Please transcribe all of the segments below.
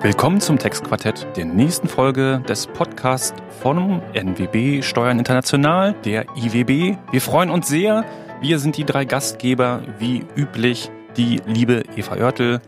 Willkommen zum Textquartett, der nächsten Folge des Podcasts von NWB Steuern International, der IWB. Wir freuen uns sehr. Wir sind die drei Gastgeber, wie üblich, die liebe Eva Oertel,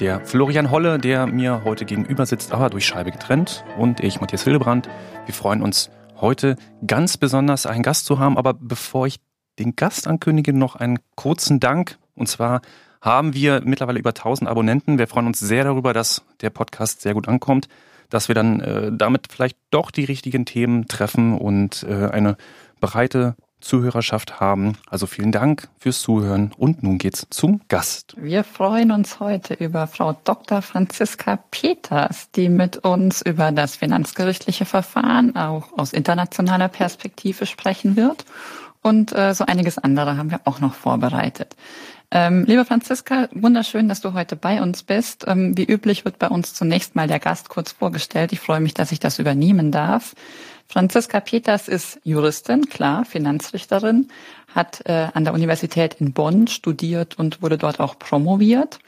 der Florian Holle, der mir heute gegenüber sitzt, aber durch Scheibe getrennt, und ich, Matthias Hildebrand. Wir freuen uns heute ganz besonders einen Gast zu haben, aber bevor ich den Gast ankündige, noch einen kurzen Dank, und zwar haben wir mittlerweile über 1000 Abonnenten. Wir freuen uns sehr darüber, dass der Podcast sehr gut ankommt, dass wir dann äh, damit vielleicht doch die richtigen Themen treffen und äh, eine breite Zuhörerschaft haben. Also vielen Dank fürs Zuhören und nun geht's zum Gast. Wir freuen uns heute über Frau Dr. Franziska Peters, die mit uns über das finanzgerichtliche Verfahren auch aus internationaler Perspektive sprechen wird. Und äh, so einiges andere haben wir auch noch vorbereitet. Ähm, liebe Franziska, wunderschön, dass du heute bei uns bist. Ähm, wie üblich wird bei uns zunächst mal der Gast kurz vorgestellt. Ich freue mich, dass ich das übernehmen darf. Franziska Peters ist Juristin, klar, Finanzrichterin, hat äh, an der Universität in Bonn studiert und wurde dort auch promoviert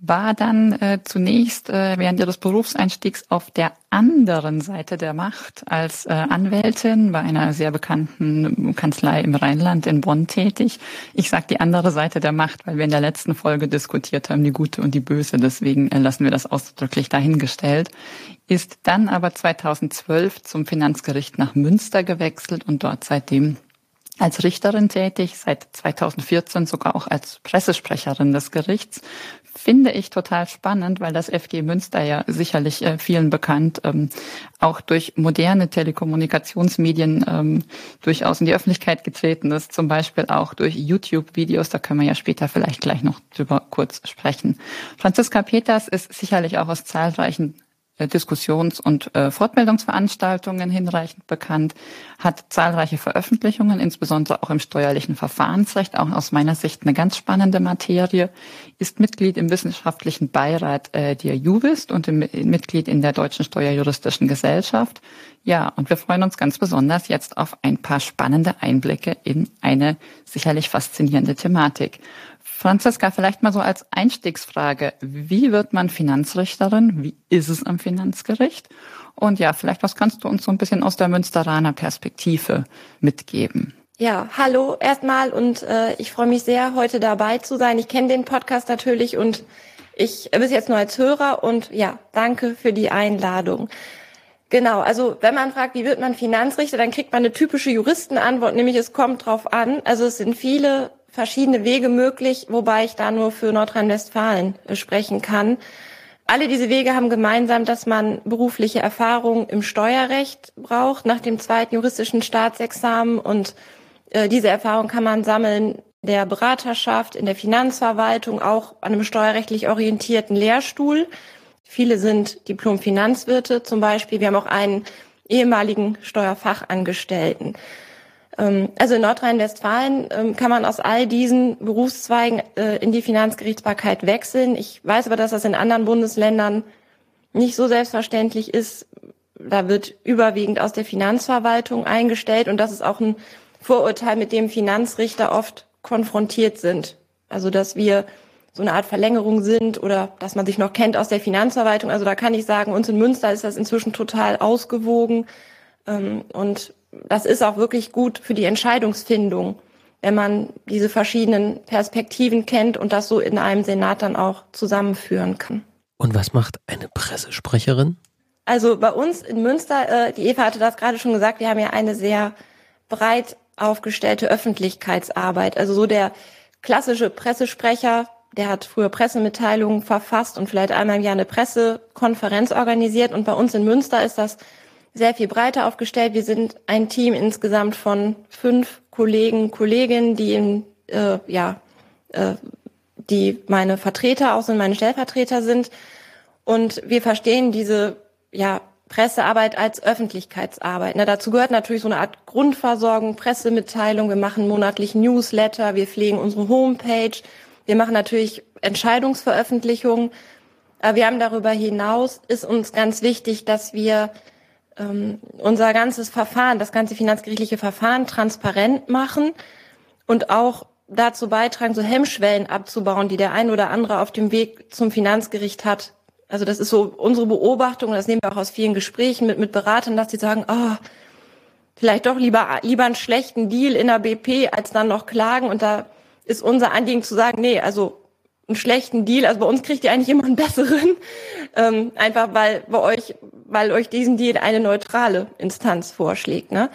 war dann äh, zunächst äh, während ihres Berufseinstiegs auf der anderen Seite der Macht als äh, Anwältin bei einer sehr bekannten Kanzlei im Rheinland in Bonn tätig. Ich sage die andere Seite der Macht, weil wir in der letzten Folge diskutiert haben, die gute und die böse. Deswegen äh, lassen wir das ausdrücklich dahingestellt. Ist dann aber 2012 zum Finanzgericht nach Münster gewechselt und dort seitdem als Richterin tätig, seit 2014 sogar auch als Pressesprecherin des Gerichts. Finde ich total spannend, weil das FG Münster ja sicherlich äh, vielen bekannt, ähm, auch durch moderne Telekommunikationsmedien ähm, durchaus in die Öffentlichkeit getreten ist, zum Beispiel auch durch YouTube-Videos, da können wir ja später vielleicht gleich noch drüber kurz sprechen. Franziska Peters ist sicherlich auch aus zahlreichen Diskussions- und äh, Fortbildungsveranstaltungen hinreichend bekannt, hat zahlreiche Veröffentlichungen, insbesondere auch im steuerlichen Verfahrensrecht, auch aus meiner Sicht eine ganz spannende Materie, ist Mitglied im wissenschaftlichen Beirat äh, der Juvist und im, Mitglied in der Deutschen Steuerjuristischen Gesellschaft. Ja, und wir freuen uns ganz besonders jetzt auf ein paar spannende Einblicke in eine sicherlich faszinierende Thematik. Franziska, vielleicht mal so als Einstiegsfrage. Wie wird man Finanzrichterin? Wie ist es am Finanzgericht? Und ja, vielleicht was kannst du uns so ein bisschen aus der Münsteraner Perspektive mitgeben? Ja, hallo erstmal und äh, ich freue mich sehr, heute dabei zu sein. Ich kenne den Podcast natürlich und ich bis jetzt nur als Hörer und ja, danke für die Einladung. Genau, also wenn man fragt, wie wird man Finanzrichter, dann kriegt man eine typische Juristenantwort, nämlich es kommt drauf an. Also es sind viele verschiedene Wege möglich, wobei ich da nur für Nordrhein-Westfalen äh, sprechen kann. Alle diese Wege haben gemeinsam, dass man berufliche Erfahrung im Steuerrecht braucht nach dem zweiten juristischen Staatsexamen und äh, diese Erfahrung kann man sammeln der Beraterschaft, in der Finanzverwaltung, auch an einem steuerrechtlich orientierten Lehrstuhl. Viele sind Diplom-Finanzwirte zum Beispiel. Wir haben auch einen ehemaligen Steuerfachangestellten. Ähm, also in Nordrhein-Westfalen ähm, kann man aus all diesen Berufszweigen äh, in die Finanzgerichtsbarkeit wechseln. Ich weiß aber, dass das in anderen Bundesländern nicht so selbstverständlich ist. Da wird überwiegend aus der Finanzverwaltung eingestellt und das ist auch ein Vorurteil, mit dem Finanzrichter oft konfrontiert sind. Also dass wir so eine Art Verlängerung sind oder dass man sich noch kennt aus der Finanzverwaltung. Also da kann ich sagen, uns in Münster ist das inzwischen total ausgewogen. Ähm, und das ist auch wirklich gut für die Entscheidungsfindung, wenn man diese verschiedenen Perspektiven kennt und das so in einem Senat dann auch zusammenführen kann. Und was macht eine Pressesprecherin? Also bei uns in Münster, äh, die Eva hatte das gerade schon gesagt, wir haben ja eine sehr breit aufgestellte Öffentlichkeitsarbeit. Also so der klassische Pressesprecher, der hat früher Pressemitteilungen verfasst und vielleicht einmal im Jahr eine Pressekonferenz organisiert. Und bei uns in Münster ist das sehr viel breiter aufgestellt. Wir sind ein Team insgesamt von fünf Kollegen, Kolleginnen, die in, äh, ja, äh, die meine Vertreter auch sind, meine Stellvertreter sind. Und wir verstehen diese ja, Pressearbeit als Öffentlichkeitsarbeit. Na, dazu gehört natürlich so eine Art Grundversorgung, Pressemitteilung. Wir machen monatlich Newsletter, wir pflegen unsere Homepage. Wir machen natürlich Entscheidungsveröffentlichungen. Aber wir haben darüber hinaus, ist uns ganz wichtig, dass wir ähm, unser ganzes Verfahren, das ganze finanzgerichtliche Verfahren transparent machen und auch dazu beitragen, so Hemmschwellen abzubauen, die der ein oder andere auf dem Weg zum Finanzgericht hat. Also das ist so unsere Beobachtung, das nehmen wir auch aus vielen Gesprächen mit, mit Beratern, dass die sagen, oh, vielleicht doch lieber, lieber einen schlechten Deal in der BP, als dann noch klagen. Und da ist unser Anliegen zu sagen, nee, also einen schlechten Deal, also bei uns kriegt ihr eigentlich immer einen besseren, ähm, einfach weil bei euch, weil euch diesen Deal eine neutrale Instanz vorschlägt. Ne?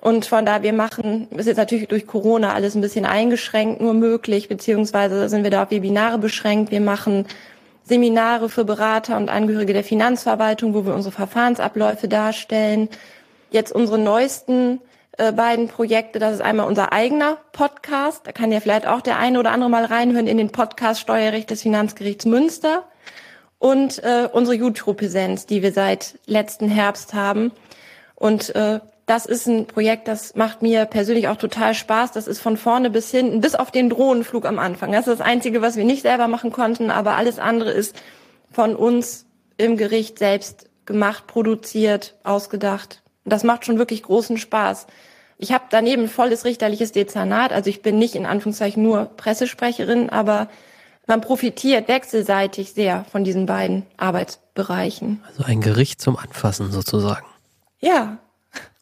Und von da wir machen, ist jetzt natürlich durch Corona alles ein bisschen eingeschränkt nur möglich, beziehungsweise sind wir da auf Webinare beschränkt. Wir machen Seminare für Berater und Angehörige der Finanzverwaltung, wo wir unsere Verfahrensabläufe darstellen. Jetzt unsere neuesten äh, beiden Projekte, das ist einmal unser eigener Podcast. Da kann ja vielleicht auch der eine oder andere mal reinhören in den Podcast Steuerrecht des Finanzgerichts Münster. Und äh, unsere YouTube-Präsenz, die wir seit letzten Herbst haben. Und äh, das ist ein Projekt, das macht mir persönlich auch total Spaß. Das ist von vorne bis hinten, bis auf den Drohnenflug am Anfang. Das ist das Einzige, was wir nicht selber machen konnten, aber alles andere ist von uns im Gericht selbst gemacht, produziert, ausgedacht. Das macht schon wirklich großen Spaß. Ich habe daneben volles richterliches Dezernat, also ich bin nicht in Anführungszeichen nur Pressesprecherin, aber man profitiert wechselseitig sehr von diesen beiden Arbeitsbereichen. Also ein Gericht zum Anfassen sozusagen. Ja,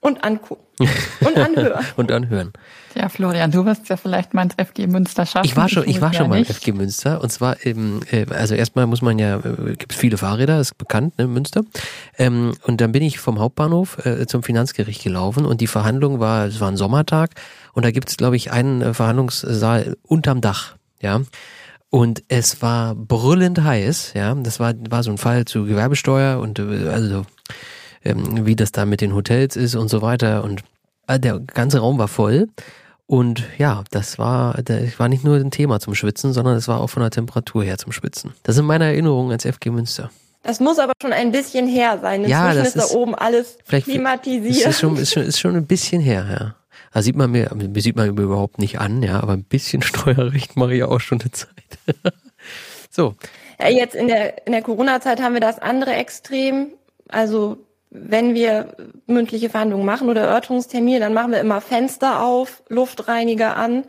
und angucken. Und anhören. und anhören. Ja, Florian, du wirst ja vielleicht mal ins FG Münster schaffen. Ich war schon, ich, ich war schon mal im FG Münster. Und zwar, eben, äh, also erstmal muss man ja, äh, gibt viele Fahrräder, ist bekannt, ne, Münster. Ähm, und dann bin ich vom Hauptbahnhof äh, zum Finanzgericht gelaufen und die Verhandlung war, es war ein Sommertag und da gibt es, glaube ich, einen Verhandlungssaal unterm Dach. Ja. Und es war brüllend heiß, ja. Das war, war so ein Fall zu Gewerbesteuer und also ähm, wie das da mit den Hotels ist und so weiter. Und äh, der ganze Raum war voll. Und ja, das war, das war nicht nur ein Thema zum Schwitzen, sondern es war auch von der Temperatur her zum Schwitzen. Das sind meine Erinnerungen als FG Münster. Das muss aber schon ein bisschen her sein. Inzwischen ja, das ist, ist da oben alles klimatisiert. Ist schon, ist, schon, ist schon ein bisschen her, ja. Da sieht man mir, sieht man mir überhaupt nicht an, ja, aber ein bisschen Steuerrecht mache ich auch schon eine Zeit. so. Ja, jetzt in der, in der Corona-Zeit haben wir das andere Extrem. Also wenn wir mündliche Verhandlungen machen oder Erörterungstermine, dann machen wir immer Fenster auf, Luftreiniger an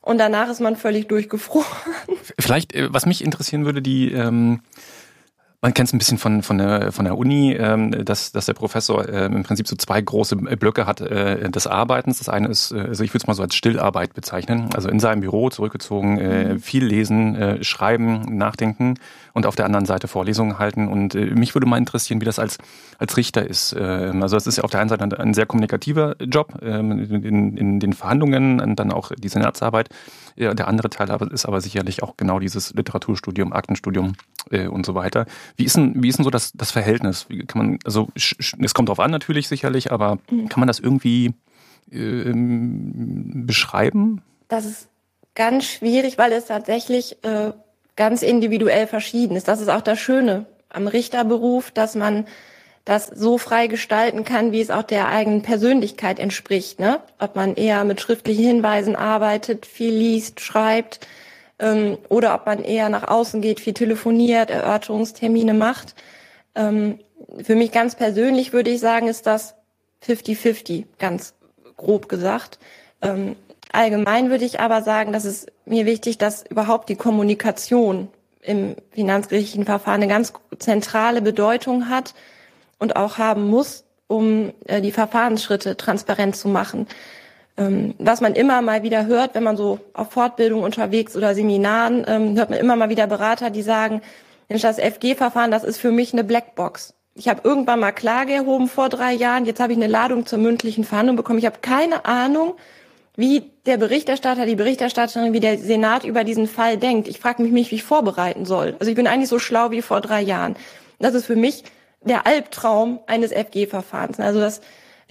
und danach ist man völlig durchgefroren. Vielleicht, äh, was mich interessieren würde, die ähm, man kennt es ein bisschen von, von, der, von der Uni, ähm, dass, dass der Professor äh, im Prinzip so zwei große Blöcke hat äh, des Arbeitens. Das eine ist, äh, also ich würde es mal so als Stillarbeit bezeichnen, also in seinem Büro zurückgezogen, äh, mhm. viel lesen, äh, schreiben, nachdenken und auf der anderen Seite Vorlesungen halten. Und äh, mich würde mal interessieren, wie das als, als Richter ist. Äh, also es ist ja auf der einen Seite ein, ein sehr kommunikativer Job äh, in, in den Verhandlungen und dann auch die Senatsarbeit. Ja, der andere Teil aber ist aber sicherlich auch genau dieses Literaturstudium, Aktenstudium äh, und so weiter. Wie ist denn, wie ist denn so das, das Verhältnis? Wie kann man, also es kommt drauf an natürlich sicherlich, aber mhm. kann man das irgendwie äh, beschreiben? Das ist ganz schwierig, weil es tatsächlich äh, ganz individuell verschieden ist. Das ist auch das Schöne am Richterberuf, dass man das so frei gestalten kann, wie es auch der eigenen Persönlichkeit entspricht. Ne? Ob man eher mit schriftlichen Hinweisen arbeitet, viel liest, schreibt ähm, oder ob man eher nach außen geht, viel telefoniert, Erörterungstermine macht. Ähm, für mich ganz persönlich würde ich sagen, ist das 50-50, ganz grob gesagt. Ähm, allgemein würde ich aber sagen, dass es mir wichtig, dass überhaupt die Kommunikation im finanzgerichtlichen Verfahren eine ganz zentrale Bedeutung hat und auch haben muss, um äh, die Verfahrensschritte transparent zu machen. Ähm, was man immer mal wieder hört, wenn man so auf Fortbildung unterwegs oder Seminaren, ähm, hört man immer mal wieder Berater, die sagen, Mensch, das FG-Verfahren, das ist für mich eine Blackbox. Ich habe irgendwann mal Klage erhoben vor drei Jahren, jetzt habe ich eine Ladung zur mündlichen Verhandlung bekommen. Ich habe keine Ahnung, wie der Berichterstatter, die Berichterstatterin, wie der Senat über diesen Fall denkt. Ich frage mich, wie ich vorbereiten soll. Also ich bin eigentlich so schlau wie vor drei Jahren. Das ist für mich der Albtraum eines FG-Verfahrens. Also das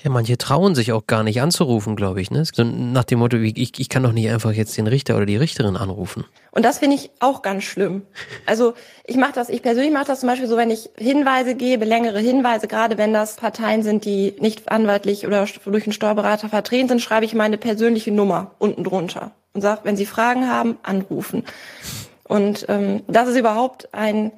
ja, manche trauen sich auch gar nicht anzurufen, glaube ich. Ne? So nach dem Motto, ich, ich kann doch nicht einfach jetzt den Richter oder die Richterin anrufen. Und das finde ich auch ganz schlimm. Also ich mache das, ich persönlich mache das zum Beispiel so, wenn ich Hinweise gebe, längere Hinweise, gerade wenn das Parteien sind, die nicht anwaltlich oder durch einen Steuerberater vertreten sind, schreibe ich meine persönliche Nummer unten drunter und sage, wenn Sie Fragen haben, anrufen. Und ähm, das ist überhaupt ein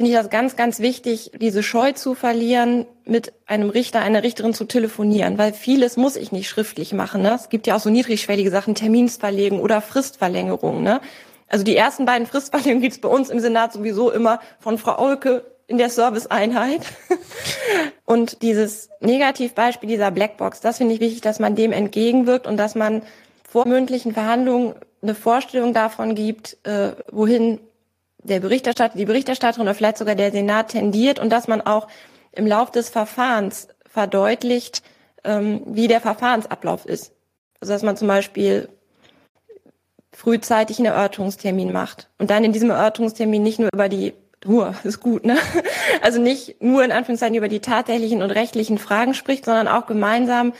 finde ich das ganz, ganz wichtig, diese Scheu zu verlieren, mit einem Richter, einer Richterin zu telefonieren, weil vieles muss ich nicht schriftlich machen. Ne? Es gibt ja auch so niedrigschwellige Sachen, Terminsverlegen oder Fristverlängerung. Ne? Also die ersten beiden Fristverlängerungen gibt es bei uns im Senat sowieso immer von Frau Olke in der Serviceeinheit. und dieses Negativbeispiel dieser Blackbox, das finde ich wichtig, dass man dem entgegenwirkt und dass man vor mündlichen Verhandlungen eine Vorstellung davon gibt, äh, wohin der Berichterstatter, die Berichterstatterin oder vielleicht sogar der Senat tendiert und dass man auch im Lauf des Verfahrens verdeutlicht, ähm, wie der Verfahrensablauf ist. Also dass man zum Beispiel frühzeitig einen Erörterungstermin macht und dann in diesem Erörterungstermin nicht nur über die nur ist gut, ne? Also nicht nur in Anführungszeichen über die tatsächlichen und rechtlichen Fragen spricht, sondern auch gemeinsam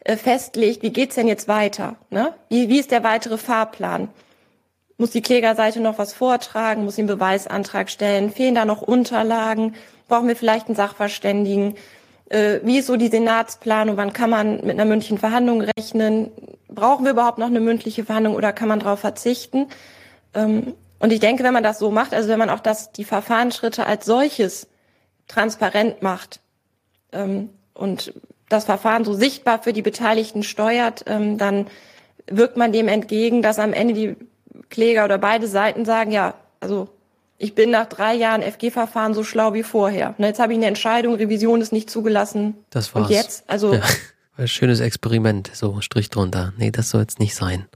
äh, festlegt, wie geht's denn jetzt weiter, ne? Wie, wie ist der weitere Fahrplan? Muss die Klägerseite noch was vortragen? Muss sie einen Beweisantrag stellen? Fehlen da noch Unterlagen? Brauchen wir vielleicht einen Sachverständigen? Äh, wie ist so die Senatsplanung? Wann kann man mit einer mündlichen Verhandlung rechnen? Brauchen wir überhaupt noch eine mündliche Verhandlung oder kann man darauf verzichten? Ähm, und ich denke, wenn man das so macht, also wenn man auch das, die Verfahrensschritte als solches transparent macht ähm, und das Verfahren so sichtbar für die Beteiligten steuert, ähm, dann wirkt man dem entgegen, dass am Ende die Kläger oder beide Seiten sagen, ja, also ich bin nach drei Jahren FG-Verfahren so schlau wie vorher. Und jetzt habe ich eine Entscheidung, Revision ist nicht zugelassen. Das war's. Und jetzt, also. Ja, ein schönes Experiment, so Strich drunter. Nee, das soll jetzt nicht sein.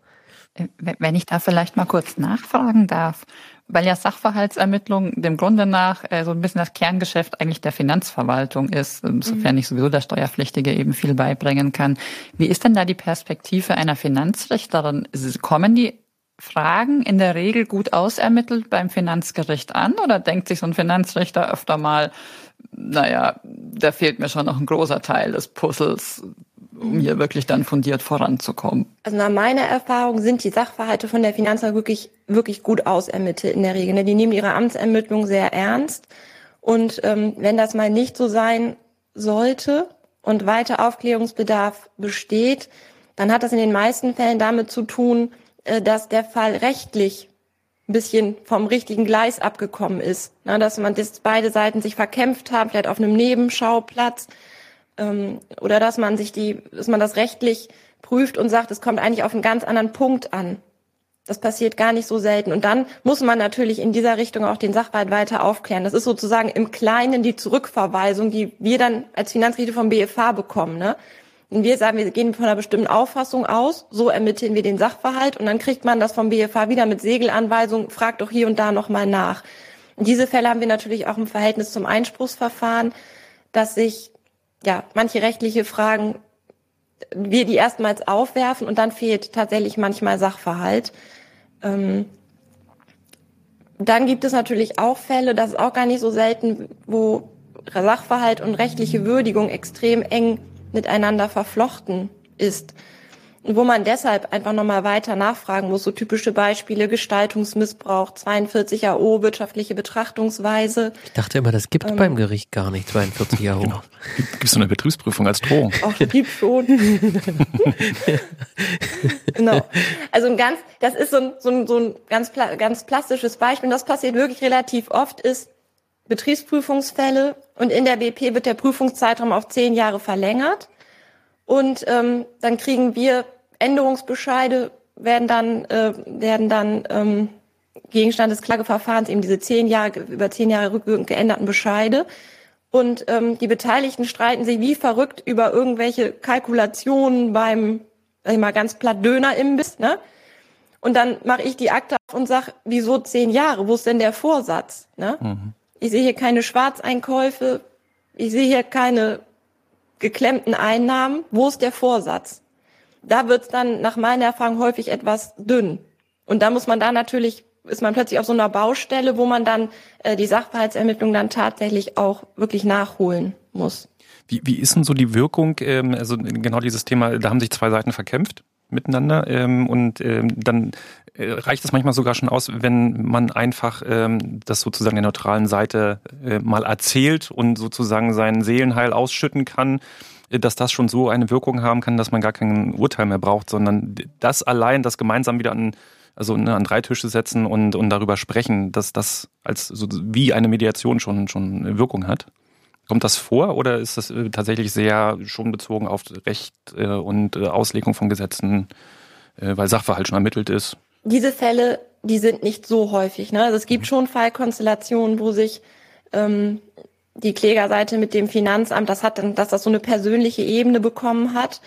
Wenn ich da vielleicht mal kurz nachfragen darf, weil ja Sachverhaltsermittlung dem Grunde nach äh, so ein bisschen das Kerngeschäft eigentlich der Finanzverwaltung ist, insofern mhm. nicht sowieso der Steuerpflichtige eben viel beibringen kann. Wie ist denn da die Perspektive einer Finanzrichterin? Kommen die Fragen in der Regel gut ausermittelt beim Finanzgericht an oder denkt sich so ein Finanzrichter öfter mal, naja, da fehlt mir schon noch ein großer Teil des Puzzles, um hier wirklich dann fundiert voranzukommen. Also nach meiner Erfahrung sind die Sachverhalte von der Finanzamt wirklich, wirklich gut ausermittelt in der Regel. Ne? Die nehmen ihre Amtsermittlung sehr ernst. Und ähm, wenn das mal nicht so sein sollte und weiter Aufklärungsbedarf besteht, dann hat das in den meisten Fällen damit zu tun, dass der Fall rechtlich ein bisschen vom richtigen Gleis abgekommen ist. Na, dass man dass beide Seiten sich verkämpft haben, vielleicht auf einem Nebenschauplatz ähm, oder dass man sich die, dass man das rechtlich prüft und sagt, es kommt eigentlich auf einen ganz anderen Punkt an. Das passiert gar nicht so selten. Und dann muss man natürlich in dieser Richtung auch den Sachverhalt weiter aufklären. Das ist sozusagen im Kleinen die Zurückverweisung, die wir dann als Finanzrichter vom BFH bekommen. Ne? Und wir sagen, wir gehen von einer bestimmten Auffassung aus, so ermitteln wir den Sachverhalt und dann kriegt man das vom BFH wieder mit Segelanweisung, fragt doch hier und da nochmal nach. Und diese Fälle haben wir natürlich auch im Verhältnis zum Einspruchsverfahren, dass sich ja, manche rechtliche Fragen wir die erstmals aufwerfen und dann fehlt tatsächlich manchmal Sachverhalt. Ähm, dann gibt es natürlich auch Fälle, das ist auch gar nicht so selten, wo Sachverhalt und rechtliche Würdigung extrem eng miteinander verflochten ist wo man deshalb einfach nochmal weiter nachfragen muss. So typische Beispiele, Gestaltungsmissbrauch, 42 AO, wirtschaftliche Betrachtungsweise. Ich dachte immer, das gibt ähm, beim Gericht gar nicht, 42 AO. Genau. Gibt es so eine Betriebsprüfung als Drohung? Auch gibt schon. genau. Also ein ganz, das ist so ein, so ein, so ein ganz, ganz plastisches Beispiel. Und das passiert wirklich relativ oft, ist Betriebsprüfungsfälle und in der BP wird der Prüfungszeitraum auf zehn Jahre verlängert. Und ähm, dann kriegen wir Änderungsbescheide werden dann, äh, werden dann ähm, Gegenstand des Klageverfahrens eben diese zehn Jahre, über zehn Jahre rückwirkend geänderten Bescheide. Und ähm, die Beteiligten streiten sich wie verrückt über irgendwelche Kalkulationen beim, sag ich mal, ganz platt Döner-Imbiss, ne? Und dann mache ich die Akte auf und sag, wieso zehn Jahre? Wo ist denn der Vorsatz? Ne? Mhm. Ich sehe hier keine Schwarzeinkäufe, ich sehe hier keine geklemmten Einnahmen. Wo ist der Vorsatz? da wird es dann nach meiner Erfahrung häufig etwas dünn. Und da muss man da natürlich, ist man plötzlich auf so einer Baustelle, wo man dann äh, die Sachverhaltsermittlung dann tatsächlich auch wirklich nachholen muss. Wie, wie ist denn so die Wirkung, ähm, also genau dieses Thema, da haben sich zwei Seiten verkämpft miteinander ähm, und ähm, dann äh, reicht es manchmal sogar schon aus, wenn man einfach ähm, das sozusagen der neutralen Seite äh, mal erzählt und sozusagen seinen Seelenheil ausschütten kann dass das schon so eine Wirkung haben kann, dass man gar kein Urteil mehr braucht, sondern das allein, das gemeinsam wieder an, also ne, an drei Tische setzen und, und darüber sprechen, dass das als so wie eine Mediation schon, schon Wirkung hat. Kommt das vor oder ist das äh, tatsächlich sehr schon bezogen auf Recht äh, und äh, Auslegung von Gesetzen, weil Sachverhalt schon ermittelt ist? Diese Fälle, die sind nicht so häufig. Ne? Also es gibt mhm. schon Fallkonstellationen, wo sich ähm, die Klägerseite mit dem Finanzamt, das hat dann, dass das so eine persönliche Ebene bekommen hat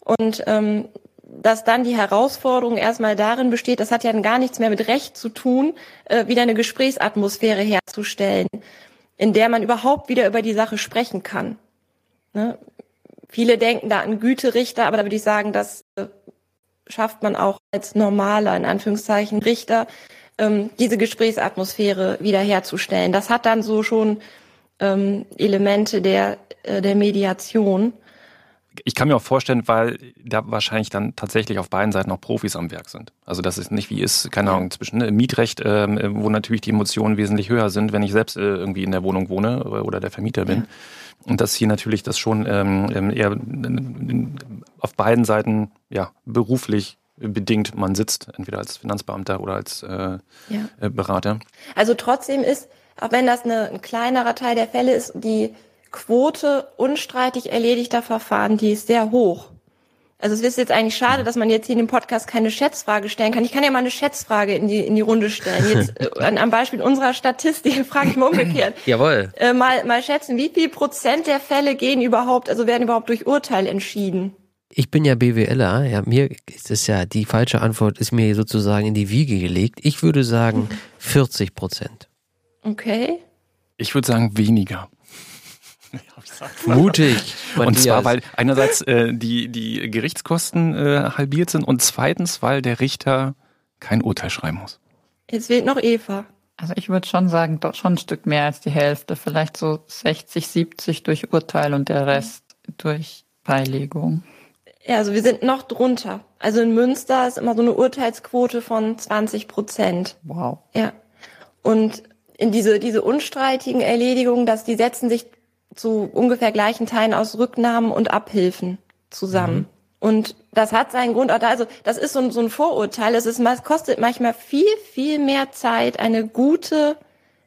und ähm, dass dann die Herausforderung erstmal darin besteht, das hat ja gar nichts mehr mit Recht zu tun, äh, wieder eine Gesprächsatmosphäre herzustellen, in der man überhaupt wieder über die Sache sprechen kann. Ne? Viele denken da an Güterichter, aber da würde ich sagen, das äh, schafft man auch als normaler, in Anführungszeichen, Richter, ähm, diese Gesprächsatmosphäre wiederherzustellen. Das hat dann so schon ähm, Elemente der, äh, der Mediation. Ich kann mir auch vorstellen, weil da wahrscheinlich dann tatsächlich auf beiden Seiten auch Profis am Werk sind. Also das ist nicht wie ist, keine Ahnung, zwischen ne, Mietrecht, äh, wo natürlich die Emotionen wesentlich höher sind, wenn ich selbst äh, irgendwie in der Wohnung wohne oder der Vermieter bin. Ja. Und dass hier natürlich das schon ähm, ähm eher auf beiden Seiten ja beruflich bedingt man sitzt, entweder als Finanzbeamter oder als äh, ja. Äh, Berater. Also trotzdem ist, auch wenn das eine, ein kleinerer Teil der Fälle ist, die Quote unstreitig erledigter Verfahren, die ist sehr hoch. Also es ist jetzt eigentlich schade, dass man jetzt hier in dem Podcast keine Schätzfrage stellen kann. Ich kann ja mal eine Schätzfrage in die, in die Runde stellen. Jetzt äh, am Beispiel unserer Statistik frage ich mal umgekehrt. Jawohl. Äh, mal, mal schätzen, wie viel Prozent der Fälle gehen überhaupt, also werden überhaupt durch Urteil entschieden? Ich bin ja BWLer, ja, mir ist es ja, die falsche Antwort ist mir sozusagen in die Wiege gelegt. Ich würde sagen 40 Prozent. Okay. Ich würde sagen weniger. Mutig. Und zwar, weil einerseits äh, die, die Gerichtskosten äh, halbiert sind und zweitens, weil der Richter kein Urteil schreiben muss. Jetzt wählt noch Eva. Also ich würde schon sagen, doch schon ein Stück mehr als die Hälfte, vielleicht so 60, 70 durch Urteil und der Rest durch Beilegung. Ja, also wir sind noch drunter. Also in Münster ist immer so eine Urteilsquote von 20 Prozent. Wow. Ja. Und in diese, diese unstreitigen Erledigungen, dass die setzen sich zu ungefähr gleichen Teilen aus Rücknahmen und Abhilfen zusammen. Mhm. Und das hat seinen Grund, also das ist so ein, so ein Vorurteil. Es ist, es kostet manchmal viel, viel mehr Zeit, eine gute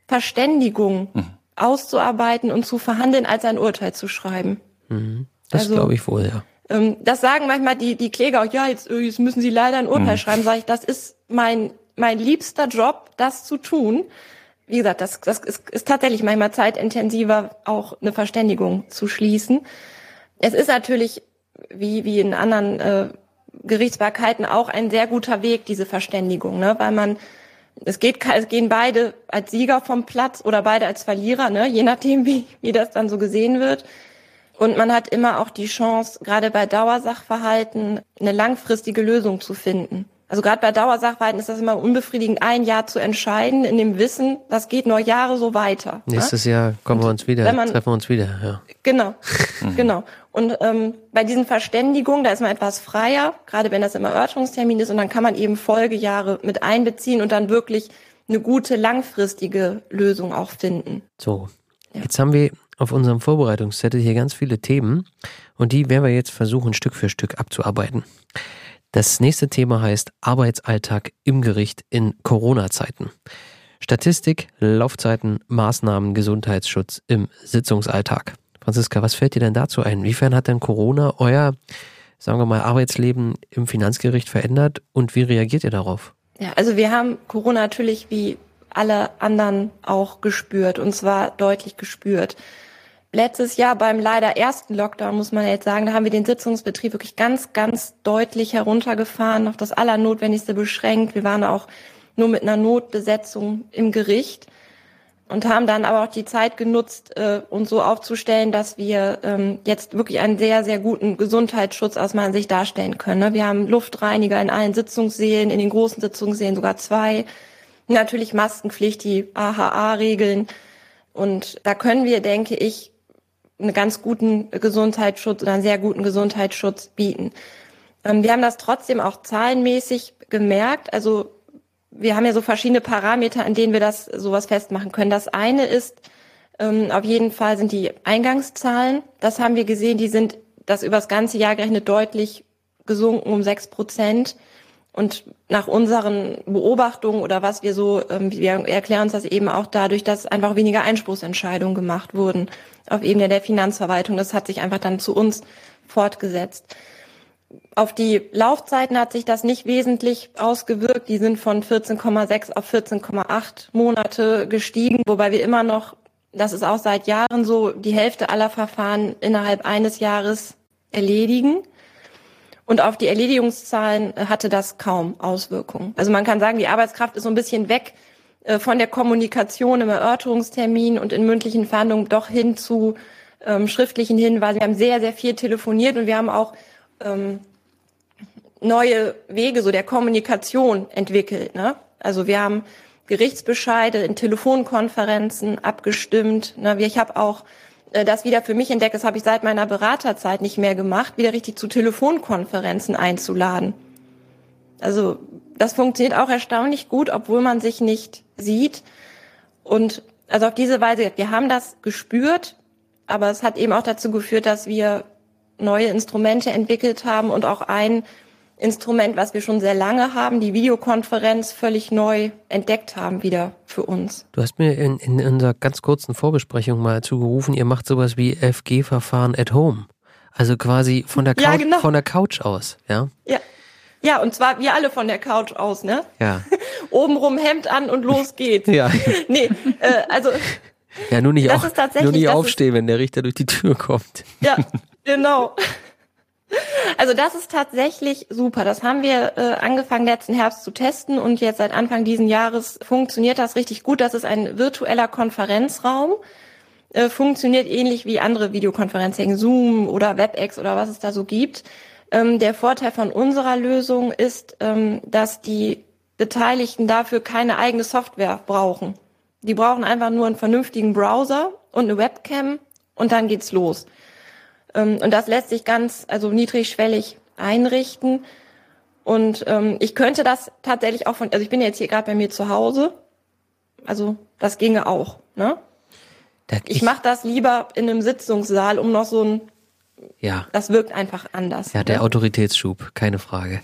Verständigung mhm. auszuarbeiten und zu verhandeln, als ein Urteil zu schreiben. Mhm. Das also, glaube ich wohl, ja. Ähm, das sagen manchmal die, die Kläger auch, ja, jetzt, jetzt müssen sie leider ein Urteil mhm. schreiben. Sag ich, das ist mein, mein liebster Job, das zu tun. Wie gesagt, das, das ist, ist tatsächlich manchmal zeitintensiver, auch eine Verständigung zu schließen. Es ist natürlich, wie, wie in anderen äh, Gerichtsbarkeiten, auch ein sehr guter Weg, diese Verständigung, ne? weil man es geht, es gehen beide als Sieger vom Platz oder beide als Verlierer, ne? je nachdem, wie, wie das dann so gesehen wird. Und man hat immer auch die Chance, gerade bei Dauersachverhalten eine langfristige Lösung zu finden. Also gerade bei Dauersachverhalten ist das immer unbefriedigend, ein Jahr zu entscheiden, in dem Wissen, das geht noch Jahre so weiter. Ne? Nächstes ne? Jahr kommen wir uns wieder, man, treffen wir uns wieder. Ja. Genau, genau. Und ähm, bei diesen Verständigungen, da ist man etwas freier, gerade wenn das im Erörterungstermin ist, und dann kann man eben Folgejahre mit einbeziehen und dann wirklich eine gute langfristige Lösung auch finden. So, ja. jetzt haben wir auf unserem Vorbereitungszettel hier ganz viele Themen und die werden wir jetzt versuchen, Stück für Stück abzuarbeiten. Das nächste Thema heißt Arbeitsalltag im Gericht in Corona-Zeiten. Statistik, Laufzeiten, Maßnahmen, Gesundheitsschutz im Sitzungsalltag. Franziska, was fällt dir denn dazu ein? Inwiefern hat denn Corona euer, sagen wir mal, Arbeitsleben im Finanzgericht verändert und wie reagiert ihr darauf? Ja, also wir haben Corona natürlich wie alle anderen auch gespürt und zwar deutlich gespürt letztes Jahr beim leider ersten Lockdown, muss man jetzt sagen, da haben wir den Sitzungsbetrieb wirklich ganz, ganz deutlich heruntergefahren, auf das Allernotwendigste beschränkt. Wir waren auch nur mit einer Notbesetzung im Gericht und haben dann aber auch die Zeit genutzt, äh, uns so aufzustellen, dass wir ähm, jetzt wirklich einen sehr, sehr guten Gesundheitsschutz aus meiner Sicht darstellen können. Ne? Wir haben Luftreiniger in allen Sitzungssälen, in den großen Sitzungssälen sogar zwei. Natürlich Maskenpflicht, die AHA-Regeln. Und da können wir, denke ich, einen ganz guten Gesundheitsschutz oder einen sehr guten Gesundheitsschutz bieten. Ähm, wir haben das trotzdem auch zahlenmäßig gemerkt. Also wir haben ja so verschiedene Parameter, an denen wir das sowas festmachen können. Das eine ist, ähm, auf jeden Fall sind die Eingangszahlen. Das haben wir gesehen, die sind das über das ganze Jahr gerechnet deutlich gesunken um sechs Prozent. Und nach unseren Beobachtungen oder was wir so, ähm, wir erklären uns das eben auch dadurch, dass einfach weniger Einspruchsentscheidungen gemacht wurden auf Ebene der Finanzverwaltung. Das hat sich einfach dann zu uns fortgesetzt. Auf die Laufzeiten hat sich das nicht wesentlich ausgewirkt. Die sind von 14,6 auf 14,8 Monate gestiegen, wobei wir immer noch das ist auch seit Jahren so, die Hälfte aller Verfahren innerhalb eines Jahres erledigen. Und auf die Erledigungszahlen äh, hatte das kaum Auswirkungen. Also man kann sagen, die Arbeitskraft ist so ein bisschen weg äh, von der Kommunikation im Erörterungstermin und in mündlichen Verhandlungen doch hin zu ähm, schriftlichen Hinweisen. Wir haben sehr, sehr viel telefoniert und wir haben auch ähm, neue Wege so der Kommunikation entwickelt. Ne? Also wir haben Gerichtsbescheide in Telefonkonferenzen abgestimmt. Ne? Ich habe auch das wieder für mich entdeckt, das habe ich seit meiner Beraterzeit nicht mehr gemacht, wieder richtig zu Telefonkonferenzen einzuladen. Also das funktioniert auch erstaunlich gut, obwohl man sich nicht sieht. Und also auf diese Weise, wir haben das gespürt, aber es hat eben auch dazu geführt, dass wir neue Instrumente entwickelt haben und auch ein Instrument, was wir schon sehr lange haben, die Videokonferenz völlig neu entdeckt haben wieder für uns. Du hast mir in, in unserer ganz kurzen Vorbesprechung mal zugerufen, ihr macht sowas wie FG-Verfahren at home. Also quasi von der, Couch, ja, genau. von der Couch aus, ja? Ja. Ja, und zwar wir alle von der Couch aus, ne? Ja. Obenrum Hemd an und los geht's. ja. Nee, äh, also. Ja, nur nicht, auf, nur nicht aufstehen, wenn der Richter durch die Tür kommt. Ja, genau. Also das ist tatsächlich super. Das haben wir äh, angefangen letzten Herbst zu testen und jetzt seit Anfang diesen Jahres funktioniert das richtig gut. Das ist ein virtueller Konferenzraum. Äh, funktioniert ähnlich wie andere Videokonferenzen, Zoom oder WebEx oder was es da so gibt. Ähm, der Vorteil von unserer Lösung ist, ähm, dass die Beteiligten dafür keine eigene Software brauchen. Die brauchen einfach nur einen vernünftigen Browser und eine Webcam und dann geht's los. Ähm, und das lässt sich ganz, also niedrigschwellig einrichten. Und ähm, ich könnte das tatsächlich auch von, also ich bin jetzt hier gerade bei mir zu Hause. Also das ginge auch. Ne? Das ich mache das lieber in einem Sitzungssaal, um noch so ein ja. Das wirkt einfach anders. Ja, der ne? Autoritätsschub, keine Frage.